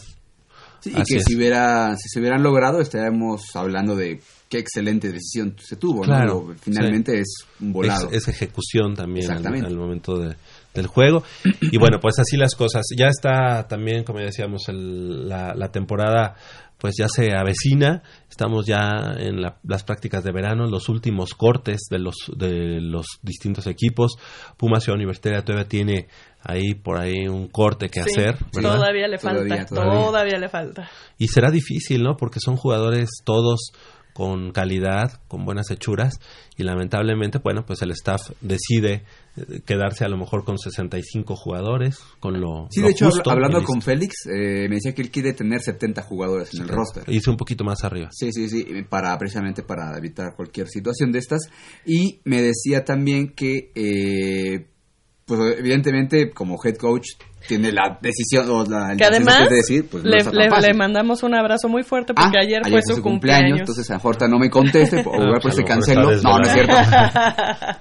Sí, y Así que si, hubiera, si se hubieran logrado, estaríamos hablando de qué excelente decisión se tuvo. ¿no? Claro, Lo- finalmente es un volado. Es, es ejecución también al, Exactamente. al momento de- del juego. Y bueno, pues así las cosas. Ya está también, como ya decíamos, el- la, la temporada pues ya se avecina. Estamos ya en la- las prácticas de verano, los últimos cortes de los, de los distintos equipos. Puma Ciudad Universitaria todavía tiene ahí por ahí un corte que Sí, hacer. ¿verdad? todavía le falta, Todavía, todavía, todavía. le falta. Y será difícil, ¿no? Porque son jugadores todos con calidad, con buenas hechuras, y lamentablemente, bueno, pues el staff decide eh, quedarse a lo mejor con 65 jugadores, con lo. Sí, lo de hecho, justo hablando con Félix, eh, me decía que él quiere tener 70 jugadores en el roster. Hice un poquito más arriba. Sí, sí, sí, para precisamente para evitar cualquier situación de estas. Y me decía también que, eh, pues evidentemente, como head coach, tiene la decisión o la, Que además de decir, pues no le, le- mandamos un abrazo muy fuerte porque Ah, ayer fue su cumpleaños. entonces a ahorita no me conteste, o igual por a ese lo mejor cancelo. está No, no es cierto.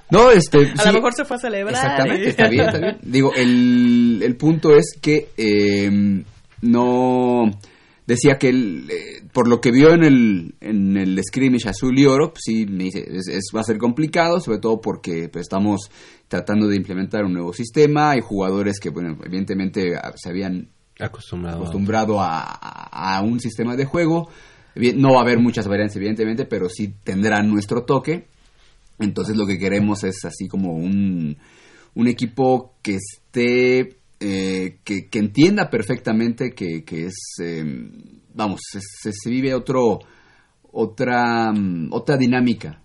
No, este, A sí, lo mejor se fue a celebrar. Exactamente, y- está bien, está bien. Digo, el, el punto es que eh, no decía que él, eh, por lo que vio en el, en el scrimmage azul y oro, pues sí, me dice, es, es- va a ser complicado, sobre todo porque pues, estamos tratando de implementar un nuevo sistema, hay jugadores que, bueno, evidentemente ah, se habían Acostumbrado. acostumbrado a, a- a un sistema de juego. No va a haber muchas variantes, evidentemente, pero sí tendrán nuestro toque. Entonces lo que queremos es así como un, un equipo que esté, eh, que, que entienda perfectamente que, que es, eh, vamos, se, se- se vive otro, otra, mm, otra dinámica.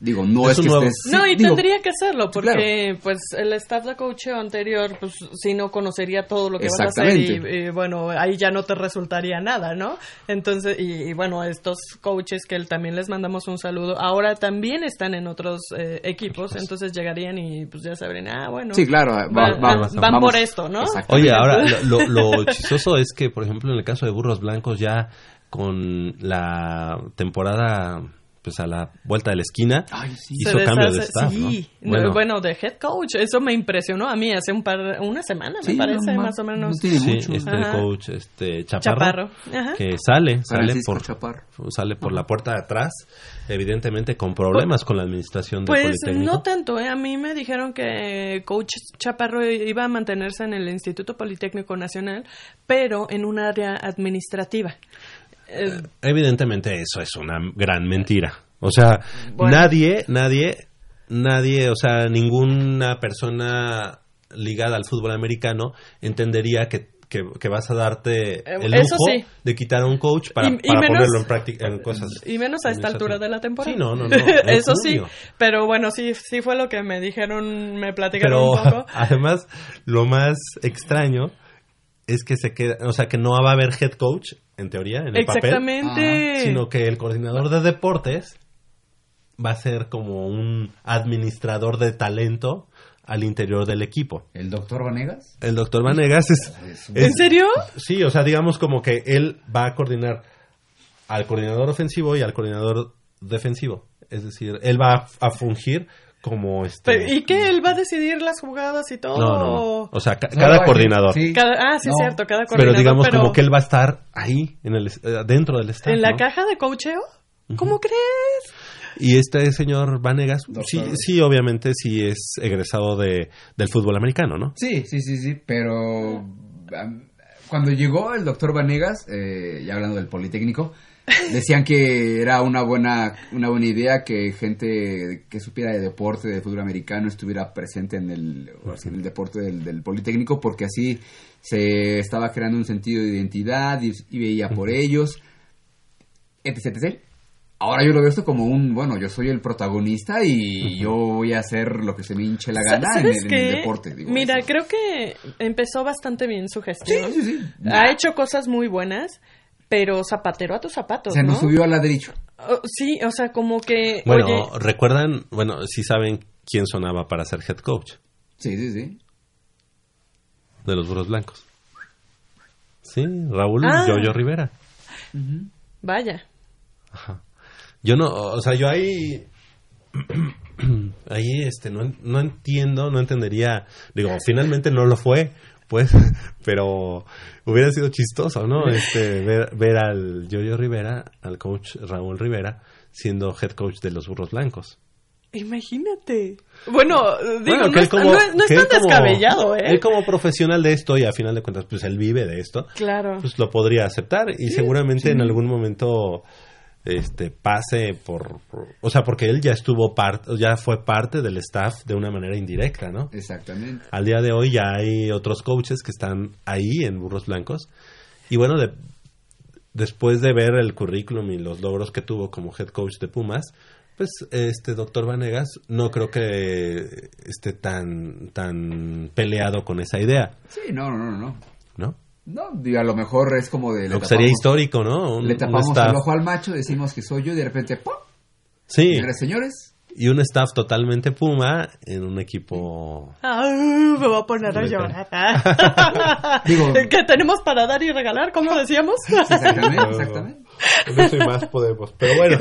Digo, no Es es, que nuevo- estés... No, y digo, tendría que hacerlo, porque pues el staff de coacheo anterior, pues si no conocería todo lo que vas a hacer y, bueno, ahí ya no te resultaría nada, ¿no? Entonces, y, y, bueno, estos coaches que él también les mandamos un saludo, ahora también están en otros eh, equipos, entonces llegarían y pues ya sabrían, ah, bueno. Sí, claro, va- van, va- van- van vamos- por esto, ¿no? Oye, ahora lo, lo, lo chistoso es que, por ejemplo, en el caso de Burros Blancos, ya con la temporada pues a la vuelta de la esquina hizo cambio de staff, sí. ¿no? Bueno, de head coach. Eso me impresionó a mí hace un par, una semana, me parece, no, más o menos. no tiene sí, mucho. este Ajá. coach este Chaparro, Chaparro. Ajá. que sale, sale Francisco por Chaparro. sale por la puerta de atrás, evidentemente con problemas con la administración del Pues Politécnico. no tanto, ¿eh? a mí me dijeron que coach Chaparro iba a mantenerse en el Instituto Politécnico Nacional, pero en un área administrativa. Evidentemente eso es una gran mentira. O sea, Bueno. nadie, nadie, nadie, o sea, ninguna persona ligada al fútbol americano entendería que, que, que vas a darte Eh, el lujo sí. de quitar a un coach para, Y- y para menos- ponerlo en práctica en cosas. y menos a esta altura de la temporada. Sí, no, no, no. Eso sí, pero bueno, sí, sí fue lo que me dijeron, me platicaron Pero un poco. además, lo más extraño es que se queda, o sea, que no va a haber head coach, en teoría, en el papel. Exactamente. sino que el coordinador de deportes va a ser como un administrador de talento al interior del equipo. ¿El doctor Vanegas? El doctor Vanegas es, ¿En es- serio? Sí, o sea, digamos como que él va a coordinar al coordinador ofensivo y al coordinador defensivo. Es decir, él va a, a fungir como este... Pero, ¿Y qué? ¿Él va a decidir las jugadas y todo? No, no, no. o- sea, ca- No, cada no, coordinador. sí. Cada- ah, sí, No. cierto, cada Pero coordinador. digamos pero como que él va a estar ahí, en el, eh, dentro del staff. ¿En la ¿no? caja de coacheo? ¿Cómo crees? Y este señor Vanegas, sí, sí, obviamente sí es egresado de, del fútbol americano, ¿no? Sí, sí, sí, sí, pero am, cuando llegó el doctor Vanegas, eh, ya hablando del Politécnico, decían que era una buena, una buena idea que gente que supiera de deporte, de fútbol americano, estuviera presente en el, en el deporte del, del Politécnico, porque así se estaba creando un sentido de identidad y, y veía por ellos, etc, etc. Ahora yo lo veo esto como un, bueno, yo soy el protagonista y yo voy a hacer lo que se me hinche la gana en ¿Sabes el, en el qué? deporte. digo, Mira, eso. creo que empezó bastante bien su gestión. Sí, sí, sí. Ha hecho cosas muy buenas, pero zapatero a tus zapatos, Se ¿no? nos subió al ladrillo. Oh, sí, o sea, como que... Bueno, oye, recuerdan, bueno, sí saben quién sonaba para ser head coach Sí, sí, sí. de los Burros Blancos. Sí, Raúl Ah. Yoyo Rivera. vaya. Ajá. Yo no, o sea, yo ahí, ahí, este, no, no entiendo, no entendería, digo, finalmente no lo fue, pues, pero hubiera sido chistoso, ¿no? Este, ver, ver al Yoyo Rivera, al coach Raúl Rivera, siendo head coach de los Burros Blancos. Imagínate. Bueno, digo, Bueno, no, es, no es- no es tan como- descabellado, ¿eh? Él como profesional de esto, y a final de cuentas, pues él vive de esto, Claro. pues lo podría aceptar y seguramente en algún momento este pase por, por- o sea porque él ya estuvo parte ya fue parte del staff de una manera indirecta no Exactamente. al día de hoy ya hay otros coaches que están ahí en burros blancos y bueno de- después de ver el currículum y los logros que tuvo como head coach de Pumas pues este doctor Vanegas no creo que esté tan tan peleado con esa idea Sí, no, no, no, no. no No, digo, a lo mejor es como de... lo que sería histórico no Un- Le tapamos el ojo al macho, decimos que soy yo y de repente ¡pum! sí. Señores, señores, y un staff totalmente Puma en un equipo Ah, me voy a poner a llorar. Digo- ¿Qué tenemos para dar y regalar? ¿Cómo decíamos? exactamente, exactamente. Eso y más podemos. Pero bueno,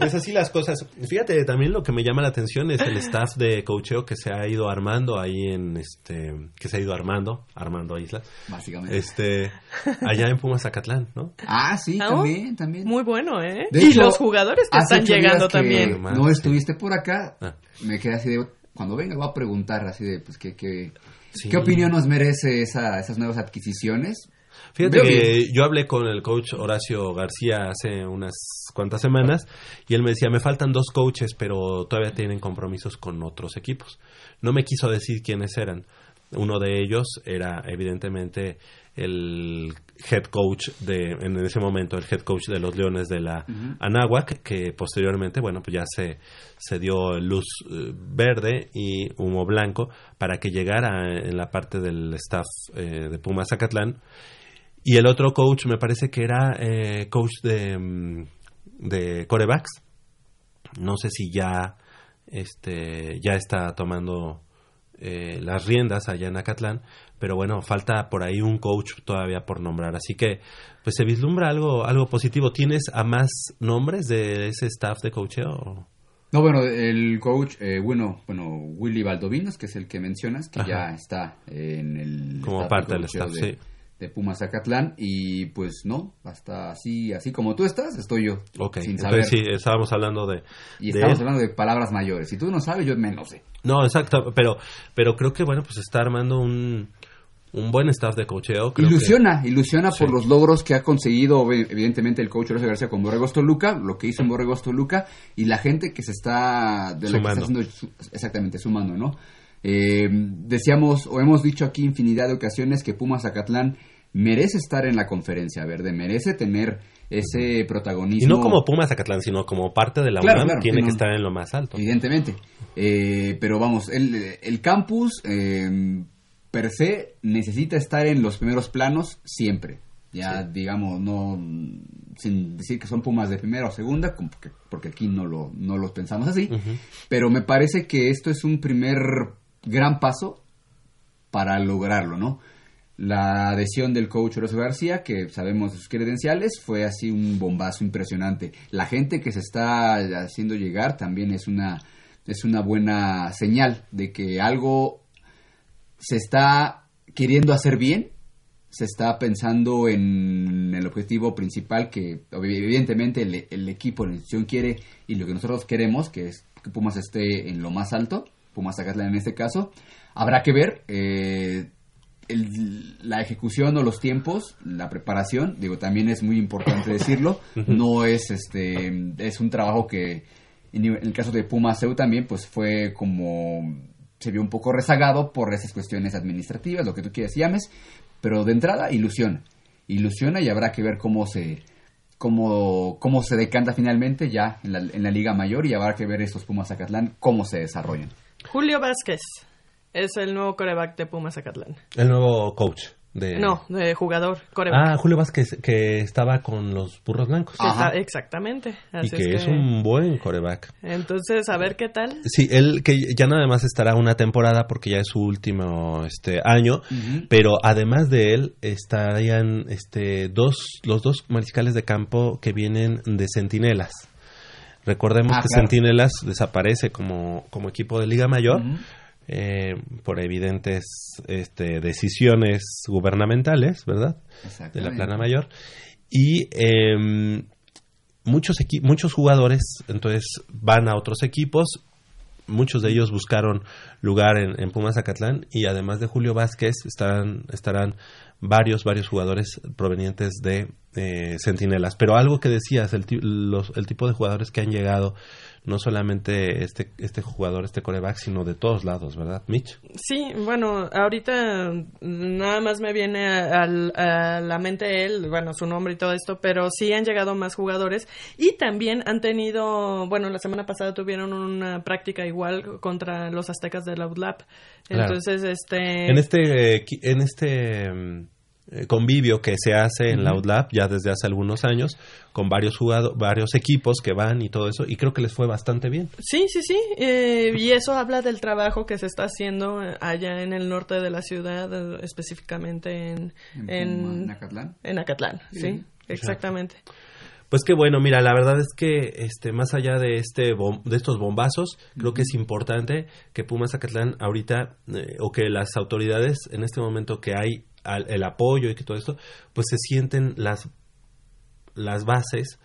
es así las cosas. Fíjate, también lo que me llama la atención es el staff de coacheo que se ha ido armando ahí en este, que se ha ido armando, armando Isla, Básicamente. este, allá en Pumas Zacatlán, ¿no? Ah, sí, también, también. Muy bueno, ¿eh? De y hecho, los jugadores que están llegando que también. No estuviste por acá. Ah. Me quedé así de. Cuando venga, voy a preguntar así de. Pues, ¿qué, qué, Sí. ¿qué opinión nos merece esa, esas nuevas adquisiciones? Fíjate Veo que bien. yo hablé con el coach Horacio García hace unas cuantas semanas y él me decía, me faltan dos coaches, pero todavía tienen compromisos con otros equipos. No me quiso decir quiénes eran. Uno de ellos era evidentemente el head coach de, en ese momento, el head coach de los Leones de la Anáhuac, que posteriormente, bueno, pues ya se, se dio luz eh, verde y humo blanco para que llegara en la parte del staff eh, de Pumas Zacatlán. Y el otro coach me parece que era eh, coach de, mm, de corebacks. No sé si ya, este, ya está tomando eh, las riendas allá en Acatlán, pero bueno, falta por ahí un coach todavía por nombrar, así que pues se vislumbra algo, algo positivo. ¿Tienes a más nombres de ese staff de coacheo? No, bueno, el coach, eh, bueno, bueno, Willy Valdovinos, que es el que mencionas, que Ajá. ya está en el... Como parte de del staff, de, sí. De Pumas Zacatlán, y pues no, hasta así, así como tú estás, estoy yo, Ok, sin saber. entonces sí, estábamos hablando de... y de él. hablando de palabras mayores. Si tú no sabes, yo menos sé. No, exacto, pero, pero creo que bueno, pues está armando un, un buen staff de que- Ilusiona, ilusiona por los logros que ha conseguido evidentemente el coach Horacio García con Borregos Toluca, lo que hizo en Borregos Toluca y la gente que se está de la que está haciendo su- exactamente sumando, ¿no? Eh, decíamos o hemos dicho aquí infinidad de ocasiones que Pumas Zacatlán merece estar en la conferencia verde, merece tener ese protagonismo. Y no como Pumas Zacatlán, sino como parte de la Claro, UNAM, claro, tiene que estar en lo más alto. Evidentemente. Eh, pero vamos, el, el campus eh, per se necesita estar en los primeros planos siempre. Ya digamos, no sin decir que son Pumas de primera o segunda, como que- porque aquí no lo, no los pensamos así. Pero me parece que esto es un primer gran paso para lograrlo, ¿no? La adhesión del coach Horacio García, que sabemos sus credenciales, fue así un bombazo impresionante. La gente que se está haciendo llegar también es una, es una buena señal de que algo se está queriendo hacer bien, se está pensando en el objetivo principal que evidentemente el, el equipo, la institución quiere y lo que nosotros queremos, que es que Pumas esté en lo más alto, Pumas Zacatlán en este caso. Habrá que ver eh, el- la ejecución o los tiempos, la preparación, digo, también es muy importante decirlo, no es este, es un trabajo que en el caso de Pumas EU también, pues fue como se vio un poco rezagado por esas cuestiones administrativas, lo que tú quieras llames, pero de entrada ilusiona, ilusiona y habrá que ver cómo se cómo, cómo se decanta finalmente ya en la, en la Liga Mayor y habrá que ver estos Pumas Zacatlán cómo se desarrollan. Julio Vázquez es el nuevo coreback de Pumas Zacatlán. El nuevo coach de... No, de jugador, coreback. Ah, Julio Vázquez, que estaba con los burros blancos. Ajá. Exactamente. Y que es, un buen coreback. Entonces, a ver qué tal. Sí, él que ya nada más estará una temporada porque ya es su último este año, pero además de él estarían este dos los dos mariscales de campo que vienen de Centinelas. Recordemos Ah, que claro. Centinelas desaparece como, como equipo de Liga Mayor eh, por evidentes este, decisiones gubernamentales, ¿verdad? De la plana mayor. Y em, muchos, muchos jugadores entonces van a otros equipos. Muchos de ellos buscaron lugar en, en Pumas Zacatlán y además de Julio Vázquez estarán, estarán varios, varios jugadores provenientes de eh, Centinelas. Pero algo que decías, el, los- el tipo de jugadores que han llegado, no solamente este, este jugador, este coreback, sino de todos lados, ¿verdad, Mitch? Sí, bueno, ahorita nada más me viene a, la mente él, bueno, su nombre y todo esto, pero sí han llegado más jugadores y también han tenido, bueno, la semana pasada tuvieron una práctica igual contra los aztecas del Outlap. Claro. Entonces, este... En este, en este mm, convivio que se hace en la Outlap ya desde hace algunos años, con varios jugadores, varios equipos que van y todo eso, y creo que les fue bastante bien. Sí, sí, sí. eh, y eso habla del trabajo que se está haciendo eh, allá en el norte de la ciudad, eh, específicamente en, En Acatlán. en Acatlán. Sí, exactamente. Pues que bueno, mira, la verdad es que este más allá de este bom- de estos bombazos, creo que es importante que Pumas Zacatlán ahorita eh, o que las autoridades en este momento que hay al- el apoyo y que todo esto, pues se sienten las las bases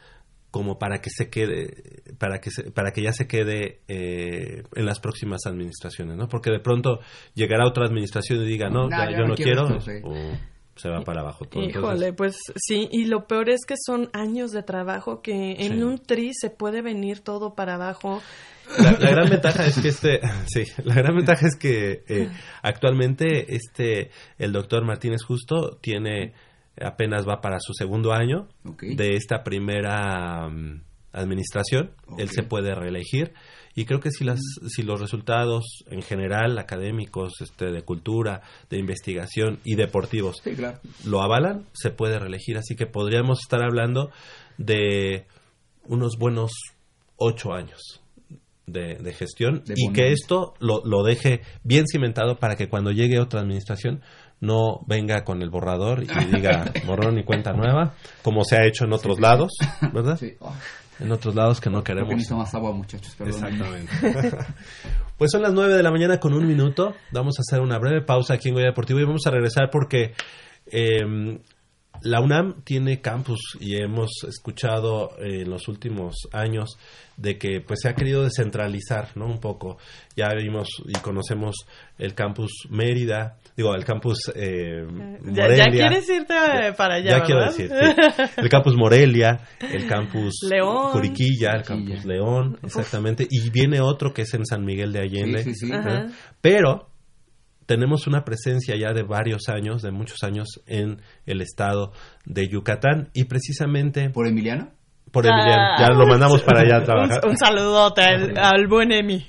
como para que se quede para que se- para que ya se quede eh, en las próximas administraciones, ¿no? Porque de pronto llegará otra administración y diga, "No, No, ya, yo yo no no quiero quiero", esto, sí. o se va para abajo todo. Entonces, Híjole, pues sí, y lo peor es que son años de trabajo que en Sí. un tri se puede venir todo para abajo. La, la gran ventaja es que este, sí, la gran ventaja es que eh, actualmente este, el doctor Martínez Justo tiene, apenas va para su segundo año de esta primera mm, administración. Él se puede reelegir y creo que si las, si los resultados en general académicos, este, de cultura, de investigación y deportivos Sí, claro. lo avalan, se puede reelegir. Así que podríamos estar hablando de unos buenos ocho años de, de gestión De y que esto lo, lo deje bien cimentado para que cuando llegue otra administración no venga con el borrador y diga borrón y cuenta nueva, como se ha hecho en otros lados, ¿verdad? Sí. Oh, En otros lados que no queremos. que necesito más agua, muchachos. Exactamente. pues son las 9 de la mañana con un minuto. Vamos a hacer una breve pausa aquí en Goya Deportivo y vamos a regresar porque eh, la UNAM tiene campus y hemos escuchado eh, en los últimos años de que pues se ha querido descentralizar, ¿no? Un poco. Ya vimos y conocemos el campus Mérida, digo, el campus eh, Ya, Morelia. ya quieres irte eh, para allá, Ya quiero ¿verdad? decir, sí. el campus Morelia, el campus León. Juriquilla, el campus León, exactamente, y viene otro que es en San Miguel de Allende. Sí, sí, sí. Ajá. Pero tenemos una presencia ya de varios años, de muchos años en el estado de Yucatán y precisamente ¿Por Emiliano? por Emiliano, Ah. ya lo mandamos para allá a Un, trabajar. un saludote al, al buen Emi.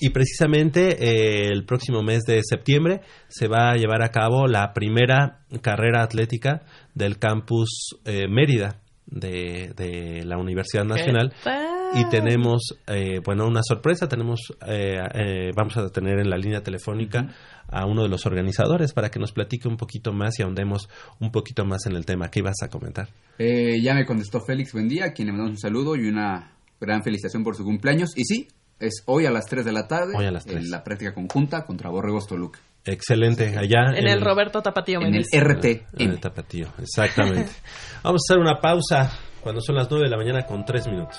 Y precisamente eh, el próximo mes de septiembre se va a llevar a cabo la primera carrera atlética del campus eh, Mérida de, de la Universidad Nacional. Y tenemos, eh, bueno, una sorpresa. Tenemos, eh, eh, vamos a tener en la línea telefónica a uno de los organizadores para que nos platique un poquito más y ahondemos un poquito más en el tema. ¿Qué ibas a comentar? Eh, ya me contestó Félix Buendía, a quien le mandamos un saludo y una gran felicitación por su cumpleaños. Y sí, es hoy a las 3 de la tarde, Hoy a las 3. en la práctica conjunta contra Borregos Toluca. Excelente, allá En el Roberto Tapatío En el. RT. En el tapatío, exactamente. Vamos a hacer una pausa cuando son las 9 de la mañana con 3 minutos.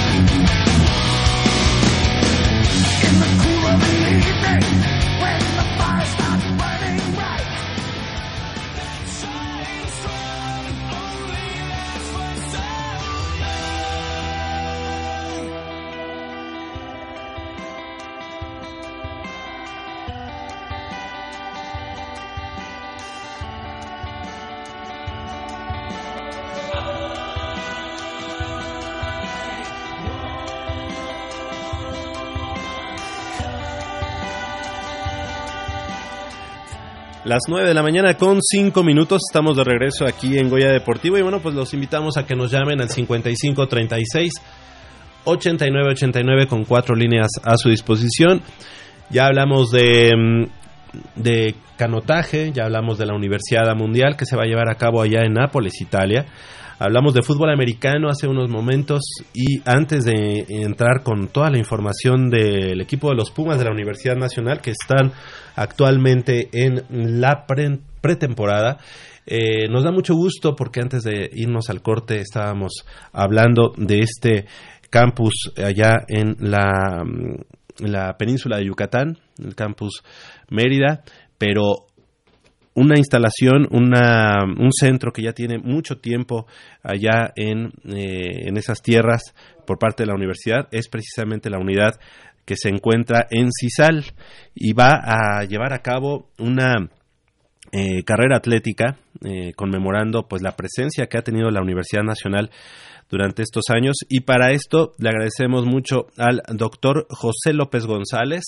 Las 9 de la mañana con 5 minutos estamos de regreso aquí en Goya Deportivo y bueno, pues los invitamos a que nos llamen al 5536 8989 con cuatro líneas a su disposición. Ya hablamos de, mm, de canotaje, ya hablamos de la Universidad Mundial que se va a llevar a cabo allá en Nápoles, Italia. Hablamos de fútbol americano hace unos momentos y antes de entrar con toda la información del equipo de los Pumas de la Universidad Nacional que están actualmente en la pre- pretemporada, eh, nos da mucho gusto porque antes de irnos al corte estábamos hablando de este campus allá en la, en la península de Yucatán, el campus Mérida, pero una instalación, una, un centro que ya tiene mucho tiempo allá en, eh, en esas tierras por parte de la universidad, es precisamente la unidad que se encuentra en CISAL y va a llevar a cabo una eh, carrera atlética eh, conmemorando pues la presencia que ha tenido la Universidad Nacional durante estos años y para esto le agradecemos mucho al doctor José López González,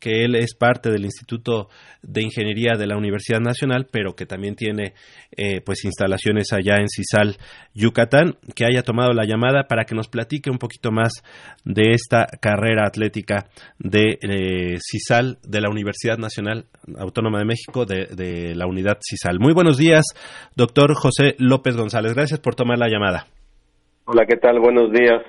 que él es parte del Instituto de Ingeniería de la Universidad Nacional, pero que también tiene eh, pues instalaciones allá en Cisal, Yucatán, que haya tomado la llamada para que nos platique un poquito más de esta carrera atlética de eh, Cisal de la Universidad Nacional Autónoma de México de la unidad Cisal. Muy buenos días, doctor José López González. Gracias por tomar la llamada. Hola, ¿qué tal? Buenos días.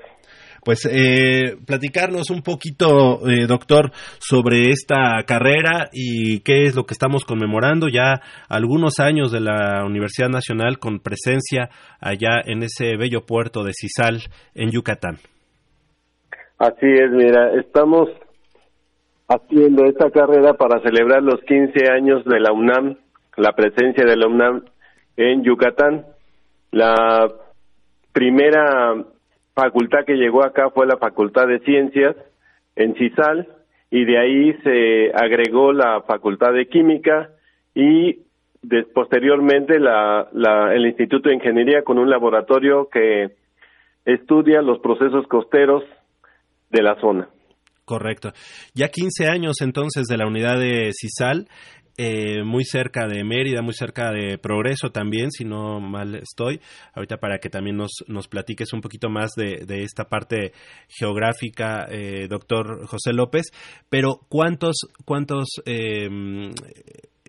Pues eh, platicarnos un poquito, eh, doctor, sobre esta carrera y qué es lo que estamos conmemorando ya algunos años de la Universidad Nacional con presencia allá en ese bello puerto de Cisal, en Yucatán. Así es, mira, estamos haciendo esta carrera para celebrar los 15 años de la UNAM, la presencia de la UNAM en Yucatán. La primera facultad que llegó acá fue la Facultad de Ciencias en Cisal y de ahí se agregó la Facultad de Química y posteriormente la, la, el Instituto de Ingeniería con un laboratorio que estudia los procesos costeros de la zona. Correcto. Ya 15 años entonces de la unidad de CISAL eh, muy cerca de Mérida, muy cerca de Progreso también, si no mal estoy. Ahorita para que también nos, nos platiques un poquito más de, de esta parte geográfica, eh, doctor José López. Pero ¿cuántos, cuántos, eh,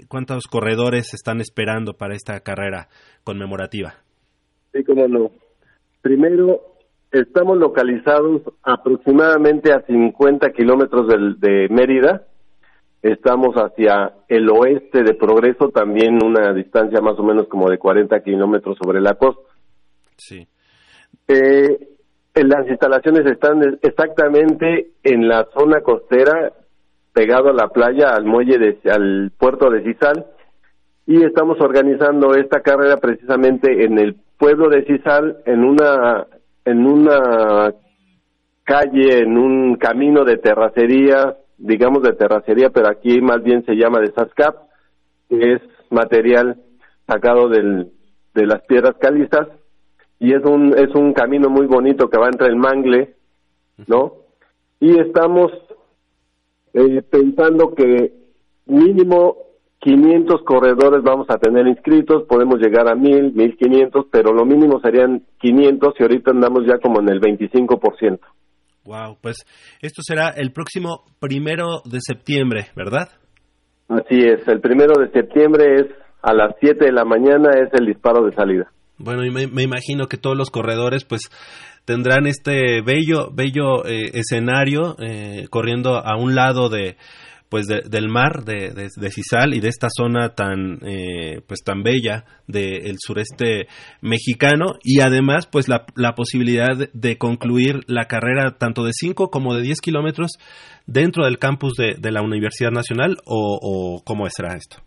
cuántos corredores están esperando para esta carrera conmemorativa? Sí, cómo no. Primero, estamos localizados aproximadamente a 50 kilómetros de Mérida Estamos hacia el oeste de Progreso, también una distancia más o menos como de 40 kilómetros sobre la costa. Sí. Eh, las instalaciones están exactamente en la zona costera, pegado a la playa, al muelle, de, al puerto de Cisal, y estamos organizando esta carrera precisamente en el pueblo de Cisal, en una, en una calle, en un camino de terracería digamos, de terracería, pero aquí más bien se llama de SASCAP, que es material sacado del, de las piedras calizas, y es un, es un camino muy bonito que va entre el mangle, ¿no? Y estamos eh, pensando que mínimo 500 corredores vamos a tener inscritos, podemos llegar a 1000, 1500, pero lo mínimo serían 500 y ahorita andamos ya como en el 25%. Wow, pues esto será el próximo primero de septiembre, ¿verdad? Así es, el primero de septiembre es a las 7 de la mañana, es el disparo de salida. Bueno, y me, imagino que todos los corredores, pues tendrán este bello, bello eh, escenario eh, corriendo a un lado de, pues del mar de, de, Cisal y de esta zona tan eh, pues tan bella del sureste mexicano. Y además pues la, la posibilidad de, concluir la carrera tanto de 5 como de 10 kilómetros dentro del campus de, la Universidad Nacional o, o cómo será esto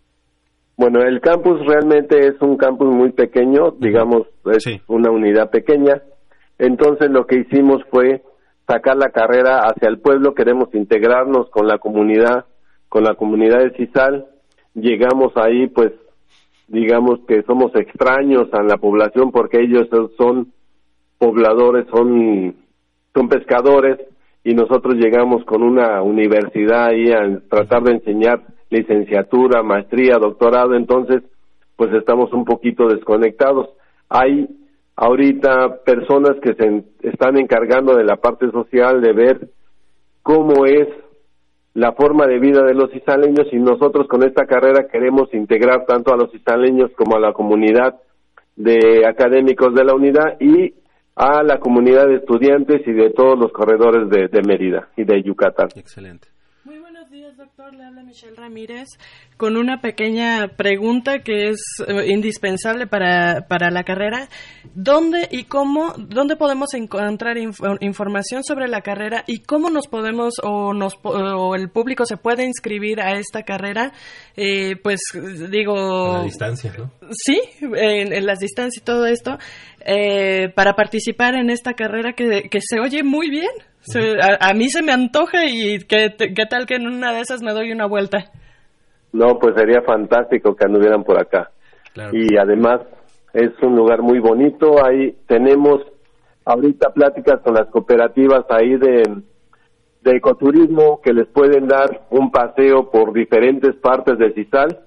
bueno el campus realmente es un campus muy pequeño digamos es una unidad pequeña. Entonces lo que hicimos fue sacar la carrera hacia el pueblo. Queremos integrarnos con la comunidad con la comunidad de Cisal, llegamos ahí pues digamos que somos extraños a la población porque ellos son pobladores, son, son pescadores y nosotros llegamos con una universidad ahí a tratar de enseñar licenciatura, maestría, doctorado, entonces pues estamos un poquito desconectados. Hay ahorita personas que se están encargando de la parte social de ver cómo es la forma de vida de los isaleños y nosotros con esta carrera queremos integrar tanto a los isaleños como a la comunidad de académicos de la unidad y a la comunidad de estudiantes y de todos los corredores de, Mérida y de Yucatán. Excelente. Muy buenos días, días, doctor. Le habla Michelle Ramírez con una pequeña pregunta que es eh, indispensable para, para la carrera. ¿Dónde y cómo, dónde podemos encontrar información sobre la carrera y cómo nos podemos o, nos, o el público se puede inscribir a esta carrera? Eh, pues digo... A la distancia, ¿no? Sí, en, en las distancias y todo esto. Eh, para participar en esta carrera que, que se oye muy bien. A, mí se me antoja y ¿qué, tal que en una de esas me doy una vuelta. No, pues sería fantástico que anduvieran por acá. Y además es un lugar muy bonito. Ahí tenemos ahorita pláticas con las cooperativas ahí de, de ecoturismo que les pueden dar un paseo por diferentes partes de Cisal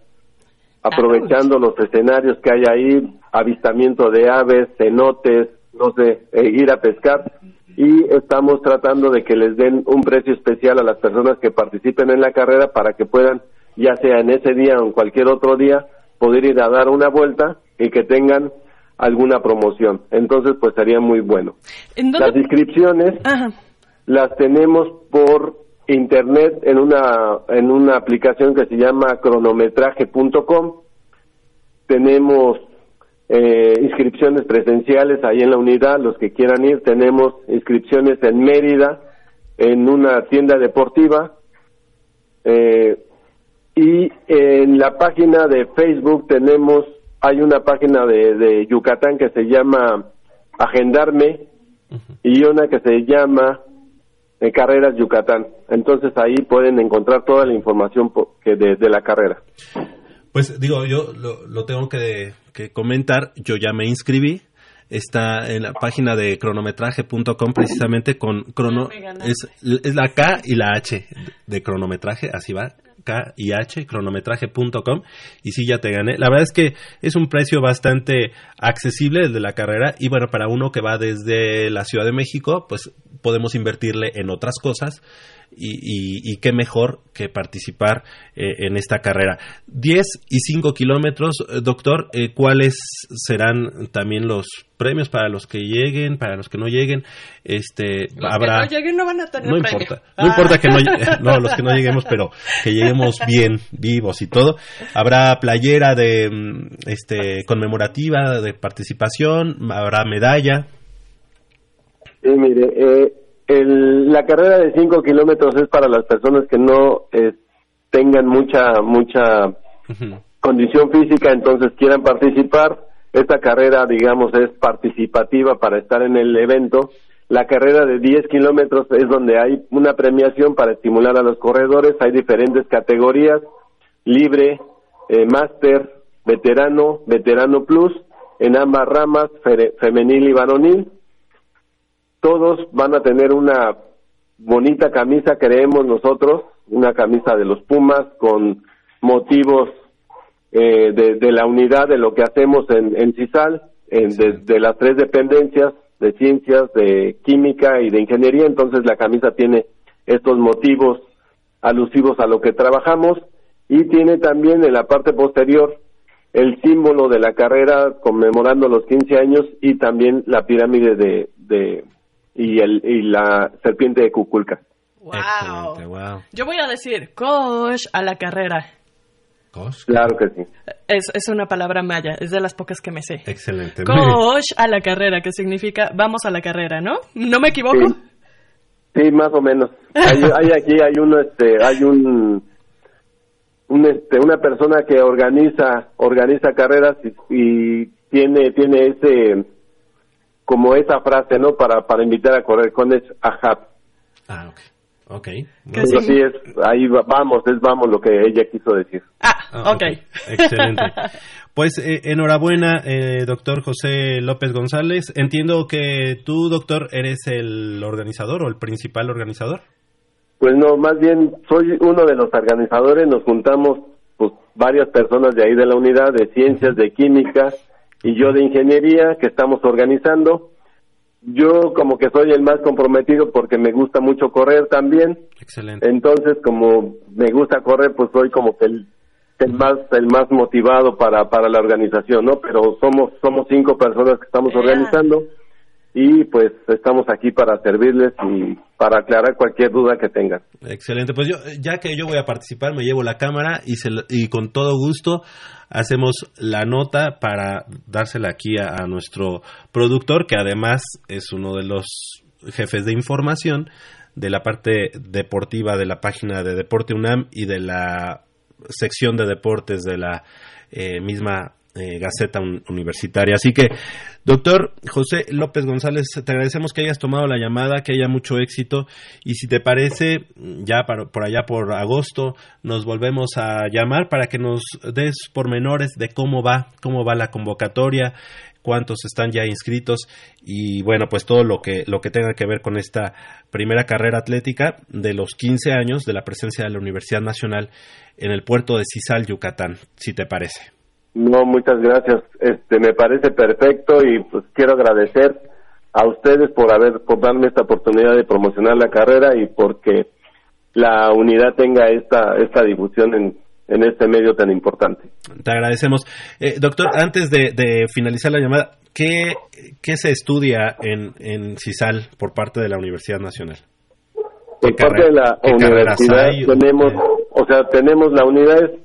aprovechando los escenarios que hay ahí, avistamiento de aves, cenotes, no sé, eh, ir a pescar y estamos tratando de que les den un precio especial a las personas que participen en la carrera para que puedan, ya sea en ese día o en cualquier otro día, poder ir a dar una vuelta y que tengan alguna promoción. Entonces, pues sería muy bueno. Las inscripciones las tenemos por internet en una en una aplicación que se llama cronometraje.com tenemos eh, inscripciones presenciales ahí en la unidad los que quieran ir tenemos inscripciones en Mérida en una tienda deportiva eh, y en la página de Facebook tenemos hay una página de, Yucatán que se llama Agendarme y una que se llama en Carreras Yucatán. Entonces ahí pueden encontrar toda la información que de, la carrera. Pues digo, yo lo, tengo que, comentar, yo ya me inscribí, está en la página de cronometraje.com precisamente con crono es, es la K y la H de cronometraje, así va, K y H, cronometraje.com, y sí, ya te gané. La verdad es que es un precio bastante accesible el de la carrera, y bueno, para uno que va desde la Ciudad de México, pues podemos invertirle en otras cosas y, qué mejor que participar eh, en esta carrera. 10 y 5 kilómetros, eh, doctor, eh, ¿cuáles serán también los premios para los que lleguen, para los que no lleguen? Este, los habrá... que no lleguen no van a tener No importa, no importa que no, no, los que no lleguemos, pero que lleguemos bien, vivos y todo. Habrá playera de, mm, este, conmemorativa de participación, habrá medalla. Sí, mire, eh, la carrera de 5 kilómetros es para las personas que no eh, tengan mucha mucha condición física, entonces quieran participar. Esta carrera, digamos, es participativa para estar en el evento. La carrera de 10 kilómetros es donde hay una premiación para estimular a los corredores. Hay diferentes categorías, libre, eh, máster, veterano, veterano plus, en ambas ramas, femenil y varonil todos van a tener una bonita camisa, creemos nosotros, una camisa de los Pumas con motivos eh, de, la unidad de lo que hacemos en, en CISAL, en, de, las tres dependencias de ciencias, de química y de ingeniería, entonces la camisa tiene estos motivos alusivos a lo que trabajamos y tiene también en la parte posterior el símbolo de la carrera conmemorando los 15 años y también la pirámide de, de, y, el, y la serpiente de Cuculca. Wow. Yo voy a decir Kosh a la carrera. ¿Kosh? Claro que sí. Es, es una palabra maya, es de las pocas que me sé. Excelente. Kosh a la carrera, que significa vamos a la carrera, ¿no? ¿No me equivoco? Sí, más o menos. Hay, hay, aquí hay uno, este, hay un, un este, una persona que organiza, organiza carreras y, y tiene, tiene ese como esa frase, ¿no? Para, para invitar a correr con es ajá. Ah, ok. Ok. sí es, ahí vamos, es vamos lo que ella quiso decir. Ah, ah ok. Excelente. Pues eh, enhorabuena, eh, doctor José López González. Entiendo que tú, doctor, eres el organizador o el principal organizador. Pues no, más bien soy uno de los organizadores. Nos juntamos pues varias personas de ahí de la unidad de ciencias, de química, y yo de ingeniería que estamos organizando. Yo como que soy el más comprometido porque me gusta mucho correr también. Excelente. Entonces, como me gusta correr, pues soy como que el, el más el más motivado para para la organización, ¿no? Pero somos somos cinco personas que estamos organizando y pues estamos aquí para servirles y para aclarar cualquier duda que tengan. Excelente, pues yo ya que yo voy a participar me llevo la cámara y, se, y con todo gusto hacemos la nota para dársela aquí a, nuestro productor que además es uno de los jefes de información de la parte deportiva de la página de Deporte UNAM y de la sección de deportes de la eh, misma eh, Gaceta Universitaria. Así que, doctor José López González, te agradecemos que hayas tomado la llamada, que haya mucho éxito y si te parece, ya por allá por agosto nos volvemos a llamar para que nos des pormenores de cómo va, cómo va la convocatoria, cuántos están ya inscritos y bueno, pues todo lo que lo que tenga que ver con esta primera carrera atlética de los 15 años de la presencia de la Universidad Nacional en el puerto de Cisal, Yucatán, si te parece. No, muchas gracias. Este, me parece perfecto y pues quiero agradecer a ustedes por haber por darme esta oportunidad de promocionar la carrera y porque la unidad tenga esta esta difusión en, en este medio tan importante. Te agradecemos. Eh, doctor, antes de, finalizar la llamada, ¿qué, ¿qué, se estudia en, en CISAL por parte de la Universidad Nacional? Por parte de la universidad tenemos, o sea, tenemos la unidad es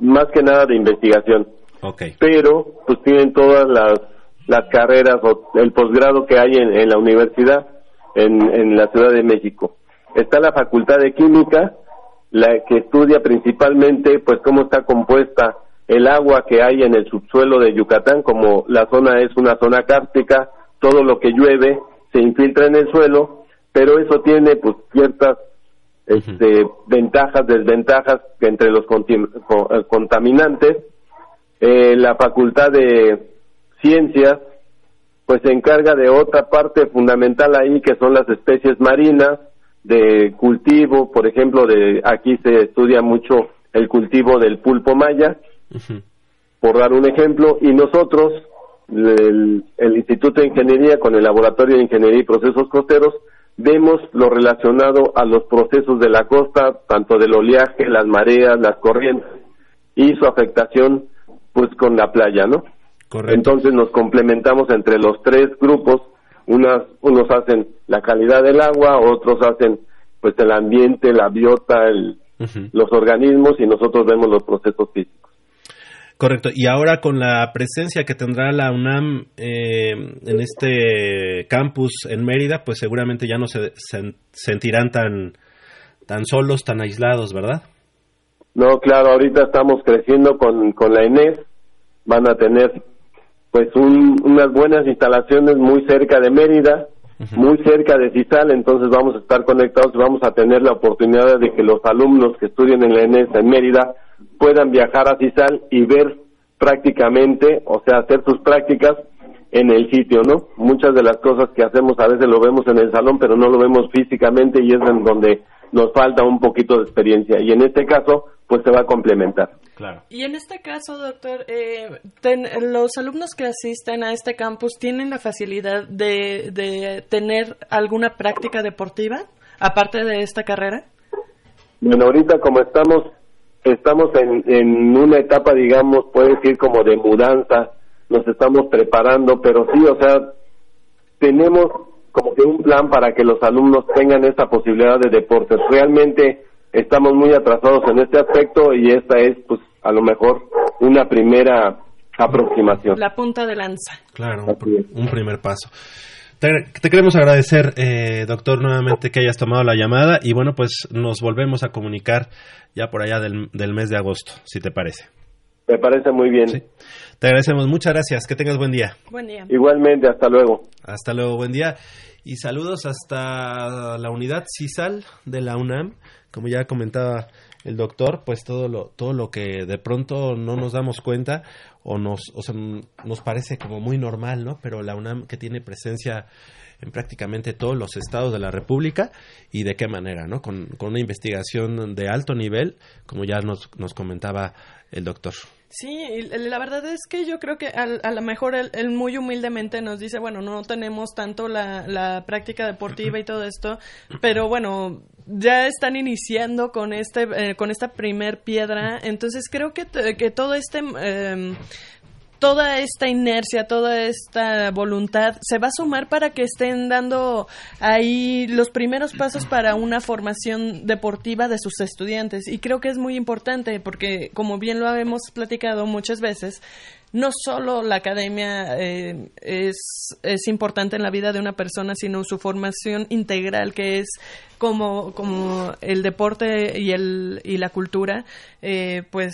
más que nada de investigación. Pero pues tienen todas las, las carreras o el posgrado que hay en, la universidad en, en la Ciudad de México. Está la Facultad de Química, la que estudia principalmente pues cómo está compuesta el agua que hay en el subsuelo de Yucatán, como la zona es una zona cárstica, todo lo que llueve se infiltra en el suelo, pero eso tiene pues ciertas este, ventajas, desventajas entre los contaminantes eh, la Facultad de Ciencias pues se encarga de otra parte fundamental ahí que son las especies marinas de cultivo, por ejemplo, de aquí se estudia mucho el cultivo del pulpo maya, por dar un ejemplo, y nosotros, el, el, Instituto de Ingeniería con el Laboratorio de Ingeniería y Procesos Costeros, vemos lo relacionado a los procesos de la costa, tanto del oleaje, las mareas, las corrientes y su afectación pues con la playa, ¿no? Correcto. Entonces nos complementamos entre los tres grupos, unas, unos hacen la calidad del agua, otros hacen pues el ambiente, la biota, el, los organismos y nosotros vemos los procesos físicos. Correcto. Y ahora con la presencia que tendrá la UNAM eh, en este campus en Mérida, pues seguramente ya no se, se, sentirán tan, tan solos, tan aislados, ¿verdad? No, claro, ahorita estamos creciendo con, con la ENES, van a tener pues unas buenas instalaciones muy cerca de Mérida, muy cerca de Cisal, entonces vamos a estar conectados y vamos a tener la oportunidad de que los alumnos que estudian en la ENES en Mérida puedan viajar a Cisal y ver prácticamente, o sea, hacer sus prácticas en el sitio, ¿no? Muchas de las cosas que hacemos a veces lo vemos en el salón, pero no lo vemos físicamente y es en donde nos falta un poquito de experiencia. Y en este caso, pues se va a complementar. Claro. Y en este caso, doctor, eh, los alumnos que asisten a este campus tienen la facilidad de, de tener alguna práctica deportiva aparte de esta carrera. Bueno, ahorita como estamos estamos en, en una etapa, digamos, puede decir como de mudanza, nos estamos preparando, pero sí, o sea, tenemos como que un plan para que los alumnos tengan esta posibilidad de deportes. Realmente estamos muy atrasados en este aspecto y esta es, pues, a lo mejor una primera aproximación. La punta de lanza. Claro, un, primer paso. Te, queremos agradecer, eh, doctor, nuevamente que hayas tomado la llamada y bueno, pues nos volvemos a comunicar ya por allá del, del mes de agosto, si te parece. Me parece muy bien. Te agradecemos, muchas gracias, que tengas buen día. Buen día. Igualmente, hasta luego. Hasta luego, buen día. Y saludos hasta la unidad CISAL de la UNAM. Como ya comentaba el doctor, pues todo lo, todo lo que de pronto no nos damos cuenta o nos, o sea, nos parece como muy normal, ¿no? Pero la UNAM que tiene presencia en prácticamente todos los estados de la República y de qué manera, ¿no? Con, con una investigación de alto nivel, como ya nos, nos comentaba el doctor. Sí, la verdad es que yo creo que a, lo mejor él, muy humildemente nos dice, bueno, no tenemos tanto la, la práctica deportiva y todo esto, pero bueno, ya están iniciando con este eh, con esta primer piedra, entonces creo que, que todo este eh, toda esta inercia, toda esta voluntad se va a sumar para que estén dando ahí los primeros pasos para una formación deportiva de sus estudiantes. Y creo que es muy importante porque, como bien lo hemos platicado muchas veces, no solo la academia eh, es, es, importante en la vida de una persona, sino su formación integral, que es como, como el deporte y, el, y la cultura, eh, pues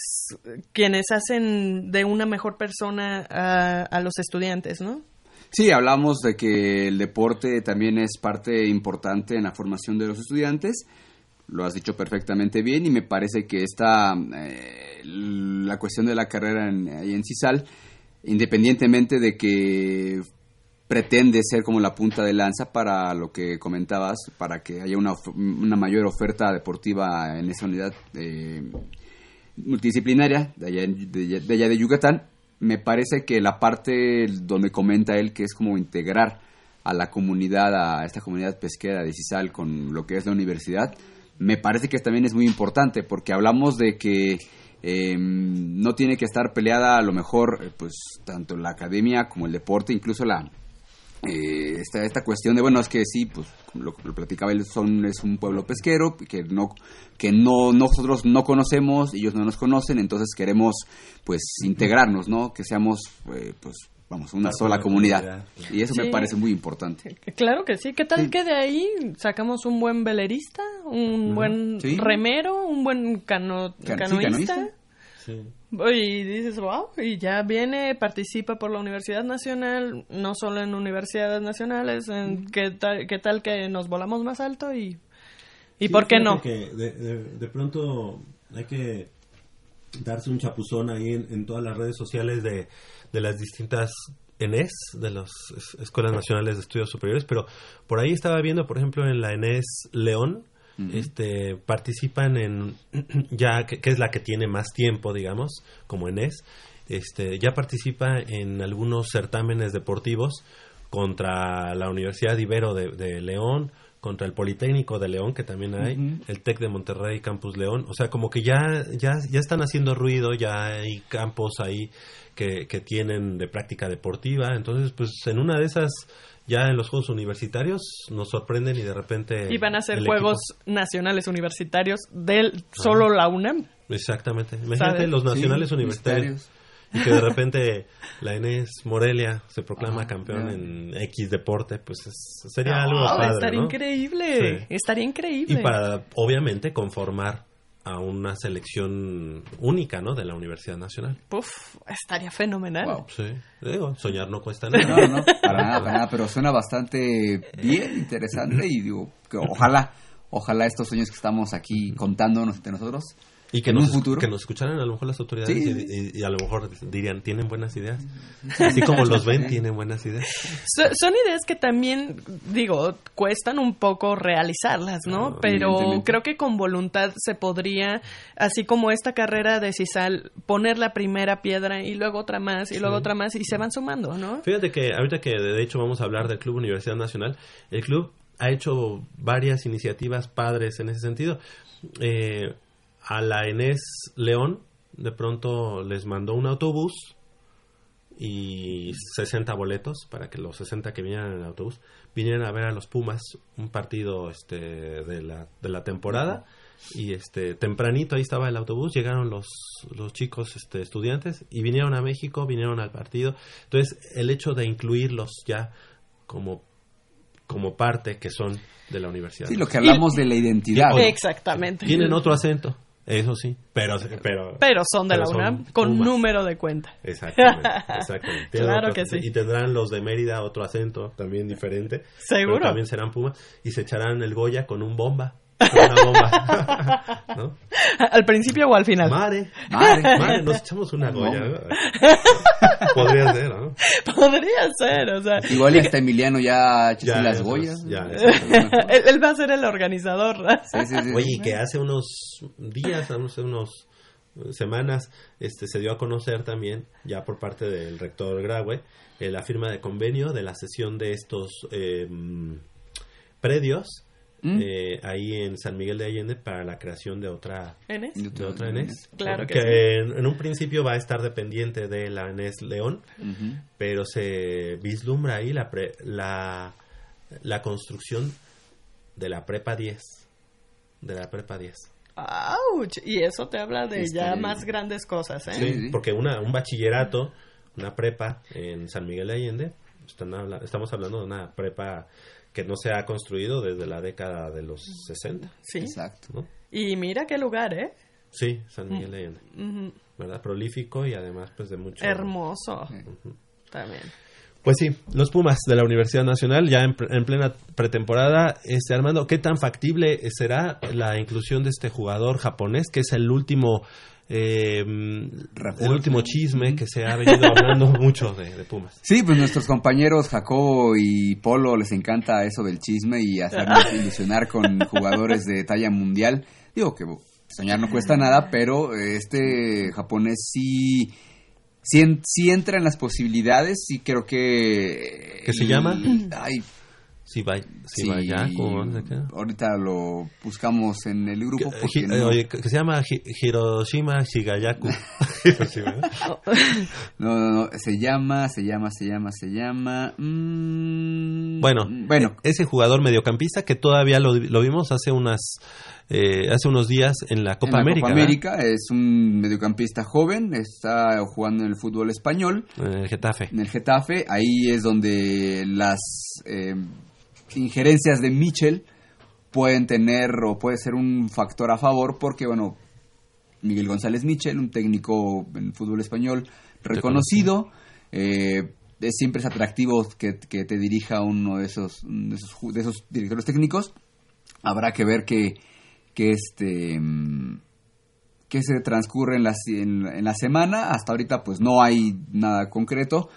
quienes hacen de una mejor persona a, a los estudiantes, ¿no? Sí, hablamos de que el deporte también es parte importante en la formación de los estudiantes lo has dicho perfectamente bien y me parece que esta eh, la cuestión de la carrera en, ahí en CISAL, independientemente de que pretende ser como la punta de lanza para lo que comentabas, para que haya una, una mayor oferta deportiva en esa unidad eh, multidisciplinaria de allá, de, de allá de Yucatán, me parece que la parte donde comenta él que es como integrar a la comunidad, a esta comunidad pesquera de CISAL con lo que es la universidad, me parece que también es muy importante porque hablamos de que em, no tiene que estar peleada a lo mejor eh, pues tanto la academia como el deporte, incluso la eh, esta, esta cuestión de bueno es que sí pues lo, lo platicaba él son es un pueblo pesquero que no que no nosotros no conocemos ellos no nos conocen entonces queremos pues integrarnos no que seamos eh, pues vamos, una sola comunidad. Y eso me parece muy importante. Claro que sí. ¿Qué tal que de ahí sacamos un buen velerista, un buen remero, un buen cano canoísta? Y dices, wow, y ya viene, participa por la Universidad Nacional, no solo en universidades nacionales, en ¿qué, tal, ¿qué tal que nos volamos más alto y, y por qué no? Que de, pronto hay que darse un chapuzón ahí en todas las redes sociales de de las distintas ENES, de las Escuelas Nacionales de Estudios Superiores, pero por ahí estaba viendo, por ejemplo, en la ENES León, este, participan en, ya que, es la que tiene más tiempo, digamos, como ENES, este, ya participa en algunos certámenes deportivos contra la Universidad Ibero de, León, contra el Politécnico de León, que también hay, el TEC de Monterrey, Campus León, o sea, como que ya, ya, ya están haciendo ruido, ya hay campos ahí que, tienen de práctica deportiva. Entonces, pues en una de esas ya en los Juegos Universitarios nos sorprenden y de repente... Y van a ser Juegos Nacionales Universitarios de solo la UNAM. Exactamente. Imagínate los Nacionales Universitarios. Y que de repente la Inés Morelia se proclama campeón en X deporte, pues sería algo padre, Estaría increíble, estaría increíble. Y para, obviamente, conformar a una selección única, ¿no? De la Universidad Nacional. Uf, estaría fenomenal. Sí, digo, soñar no cuesta nada. No, no, para nada, para nada, pero suena bastante bien, interesante y digo, que ojalá, ojalá estos sueños que estamos aquí contándonos entre nosotros y que nos, que nos escucharan a lo mejor las autoridades y, a lo mejor dirían, tienen buenas ideas. Así como los ven, tienen buenas ideas. son ideas que también, digo, cuestan un poco realizarlas, ¿no? Pero creo que con voluntad se podría, así como esta carrera de CISAL, poner la primera piedra y luego otra más y luego otra más y se van sumando, ¿no? Fíjate que ahorita que de hecho vamos a hablar del Club Universidad Nacional, el club ha hecho varias iniciativas padres en ese sentido. Eh, a la Enes León de pronto les mandó un autobús y 60 boletos para que los 60 que vinieran en el autobús vinieran a ver a los Pumas un partido este de la, de la temporada. Y este tempranito ahí estaba el autobús llegaron los, los chicos este estudiantes y vinieron a México vinieron al partido. Entonces el hecho de incluirlos ya como como parte que son de la universidad. Sí lo que hablamos de la identidad. exactamente. Tienen otro acento eso sí, pero... Pero, pero son de la UNAM con número de cuenta. Exactamente, exactamente. claro que sí. Y tendrán los de Mérida otro acento también diferente. Seguro. también serán Pumas. Y se echarán el Goya con un bomba. Una bomba. ¿No? ¿Al principio o al final? Mare. Mare. Mare. Nos echamos una Goya. Podría ser, ¿no? Podría ser, o sea. Igual hasta Emiliano ya echó las Goyas. Ya, él, va a ser el organizador. Sí, sí, sí, Oye, que hace unos días, hace unos semanas, este, se dio a conocer también, ya por parte del rector Graue, eh, la firma de convenio de la sesión de estos eh, predios ¿Mm? eh, ahí en San Miguel de Allende para la creación de otra ¿Enes? De otra ENES. Claro que, que en, un principio va a estar dependiente de la ENES León, pero se vislumbra ahí la, la, la construcción de la Prepa 10. De la Prepa 10. ¡Auch! Y eso te habla de ya este, más grandes cosas, ¿eh? Sí, porque una, un bachillerato, una prepa en San Miguel de Allende, estamos hablando de una prepa que no se ha construido desde la década de los 60. Sí. Exacto. Y mira qué lugar, ¿eh? Sí, San Miguel de Allende. ¿Verdad? Prolífico y además pues de mucho... Hermoso. También. Pues sí, los Pumas de la Universidad Nacional ya en, plena pretemporada. Este Armando, ¿qué tan factible será la inclusión de este jugador japonés que es el último eh, el último chisme que se ha venido hablando mucho de, Pumas? Sí, pues nuestros compañeros Jacobo y Polo les encanta eso del chisme y hacernos ilusionar con jugadores de talla mundial. Digo que soñar no cuesta nada, pero este japonés sí si, entra en las posibilidades, sí creo que... ¿Qué se llama? Ay, si va, si va ya, Ahorita lo buscamos en el grupo. Porque Oye, que se llama Hiroshima Shigayaku. no, no, no, se llama, se llama, se llama, se llama. Mm, bueno, bueno, ese jugador mediocampista que todavía lo, lo vimos hace unas eh, hace unos días en la Copa América. Copa América es un mediocampista joven, está jugando en el fútbol español. En el Getafe. En el Getafe, ahí es donde las eh, injerencias de Michel pueden tener o puede ser un factor a favor porque, bueno, Miguel González Michel, un técnico en fútbol español reconocido, eh, siempre es atractivo que, te dirija uno de esos, de esos, de esos directores técnicos. Habrá que ver que que este que se transcurre en la, en, la semana. Hasta ahorita pues no hay nada concreto,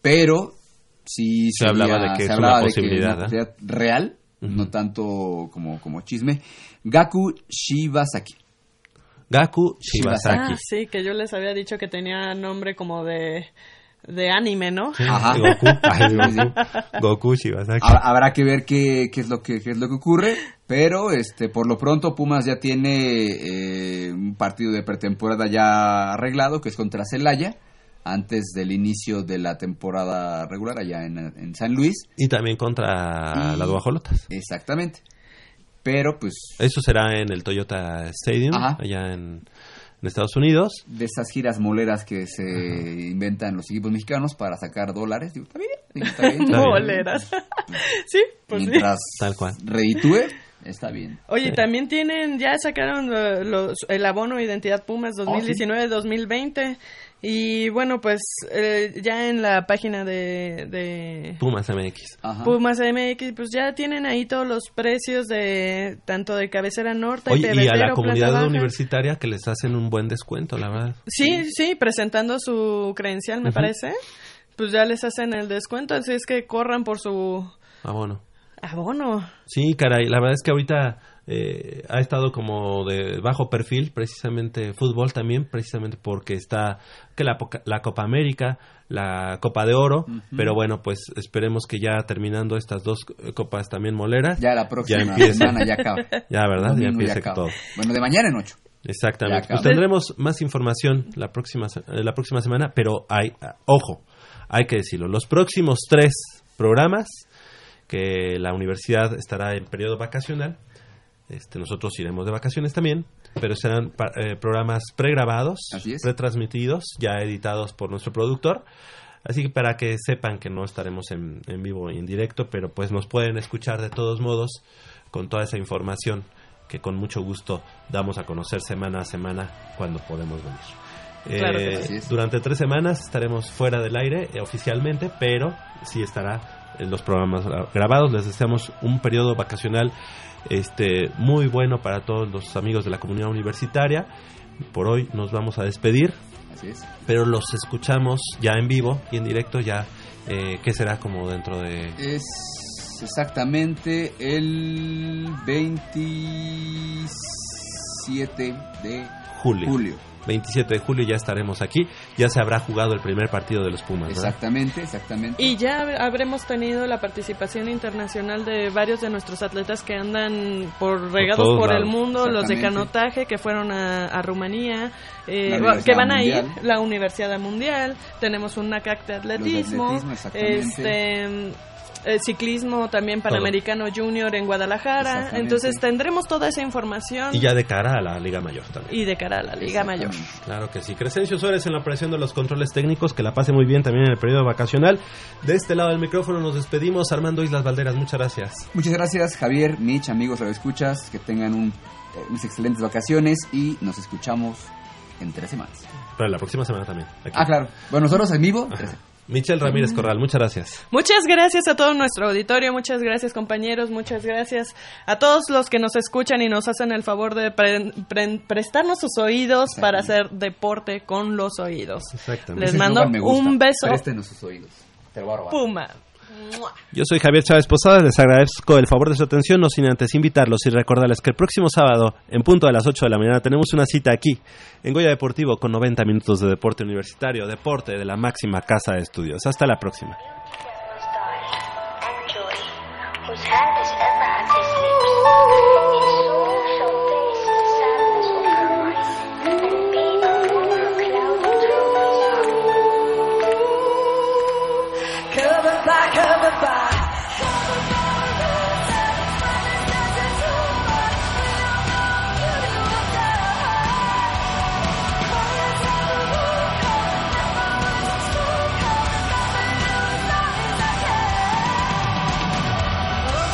pero sí se, hablaba de que es una posibilidad, real, no tanto como, como chisme. Gaku Shibasaki. Gaku Shibasaki. Ah, sí, que yo les había dicho que tenía nombre como de de anime, ¿no? Ajá. Goku. Goku Shibasaki. Habrá que ver qué, qué, es lo que qué es lo que ocurre, pero este por lo pronto Pumas ya tiene eh, un partido de pretemporada ya arreglado que es contra Celaya antes del inicio de la temporada regular allá en, San Luis y también contra las Guajolotas. Exactamente. Pero pues eso será en el Toyota Stadium allá en en Estados Unidos. De esas giras moleras que se inventan los equipos mexicanos para sacar dólares. Digo, está bien, está bien. moleras. sí, pues Mientras Tal cual. reditúe, está bien. Oye, también tienen, ya sacaron eh, los, el abono Identidad Pumas 2019-2020. Y bueno, pues eh, ya en la página de, Pumas MX. Pumas MX, pues ya tienen ahí todos los precios de tanto de cabecera norte y, y a la comunidad universitaria que les hacen un buen descuento, la verdad. Sí, sí, presentando su credencial, me parece. Pues ya les hacen el descuento, así es que corran por su abono. Abono. Sí, caray, la verdad es que ahorita eh, ha estado como de bajo perfil, precisamente fútbol también, precisamente porque está que la, la Copa América, la Copa de Oro, pero bueno, pues esperemos que ya terminando estas dos copas también moleras, ya la próxima semana ya acaba. Ya, ¿verdad? ya empieza todo. Bueno, de mañana en ocho. Exactamente. Pues tendremos más información la próxima, eh, la próxima semana, pero hay, ojo, hay que decirlo, los próximos tres programas que la universidad estará en periodo vacacional, este, nosotros iremos de vacaciones también, pero serán eh, programas pregrabados, retransmitidos, ya editados por nuestro productor. Así que para que sepan que no estaremos en, en vivo y en directo, pero pues nos pueden escuchar de todos modos con toda esa información que con mucho gusto damos a conocer semana a semana cuando podemos venir. Eh, durante tres semanas estaremos fuera del aire eh, oficialmente, pero sí estará en los programas grabados. Les deseamos un periodo vacacional este, muy bueno para todos los amigos de la comunidad universitaria. Por hoy nos vamos a despedir. Pero los escuchamos ya en vivo y en directo ya, eh, ¿qué será como dentro de...? Es exactamente el 27 de julio. julio. 27 de julio ya estaremos aquí. Ya se habrá jugado el primer partido de los Pumas. Exactamente, exactamente. Y ya habremos tenido la participación internacional de varios de nuestros atletas que andan por regados por, el mundo, los de canotaje que fueron a, Rumanía, eh, que van a ir, la Universidad Mundial, tenemos un NACAC de atletismo, este eh, ciclismo también panamericano junior en Guadalajara. Entonces tendremos toda esa información. Y ya de cara a la Liga Mayor también. Y de cara a la Liga Mayor. Claro que sí. Crescencio Suárez en la operación de los controles técnicos, que la pase muy bien también en el periodo vacacional. De este lado del micrófono nos despedimos. Armando Islas Valderas, muchas gracias. Muchas gracias, Javier, Mitch, amigos, lo escuchas, que tengan un, eh, unas excelentes vacaciones y nos escuchamos en tres semanas. Pero la próxima semana también. Ah, claro. Bueno, nosotros en vivo. Michelle Ramírez Corral, muchas gracias. Muchas gracias a todo nuestro auditorio, muchas gracias compañeros, muchas gracias a todos los que nos escuchan y nos hacen el favor de prestarnos sus oídos para hacer deporte con los oídos. Les mando un beso. Préstenos sus oídos. Puma. Yo soy Javier Chávez Posada, les agradezco el favor de su atención, no sin antes invitarlos y recordarles que el próximo sábado, en punto de las 8 de la mañana, tenemos una cita aquí, en Goya Deportivo, con 90 minutos de deporte universitario, deporte de la máxima casa de estudios. Hasta la próxima.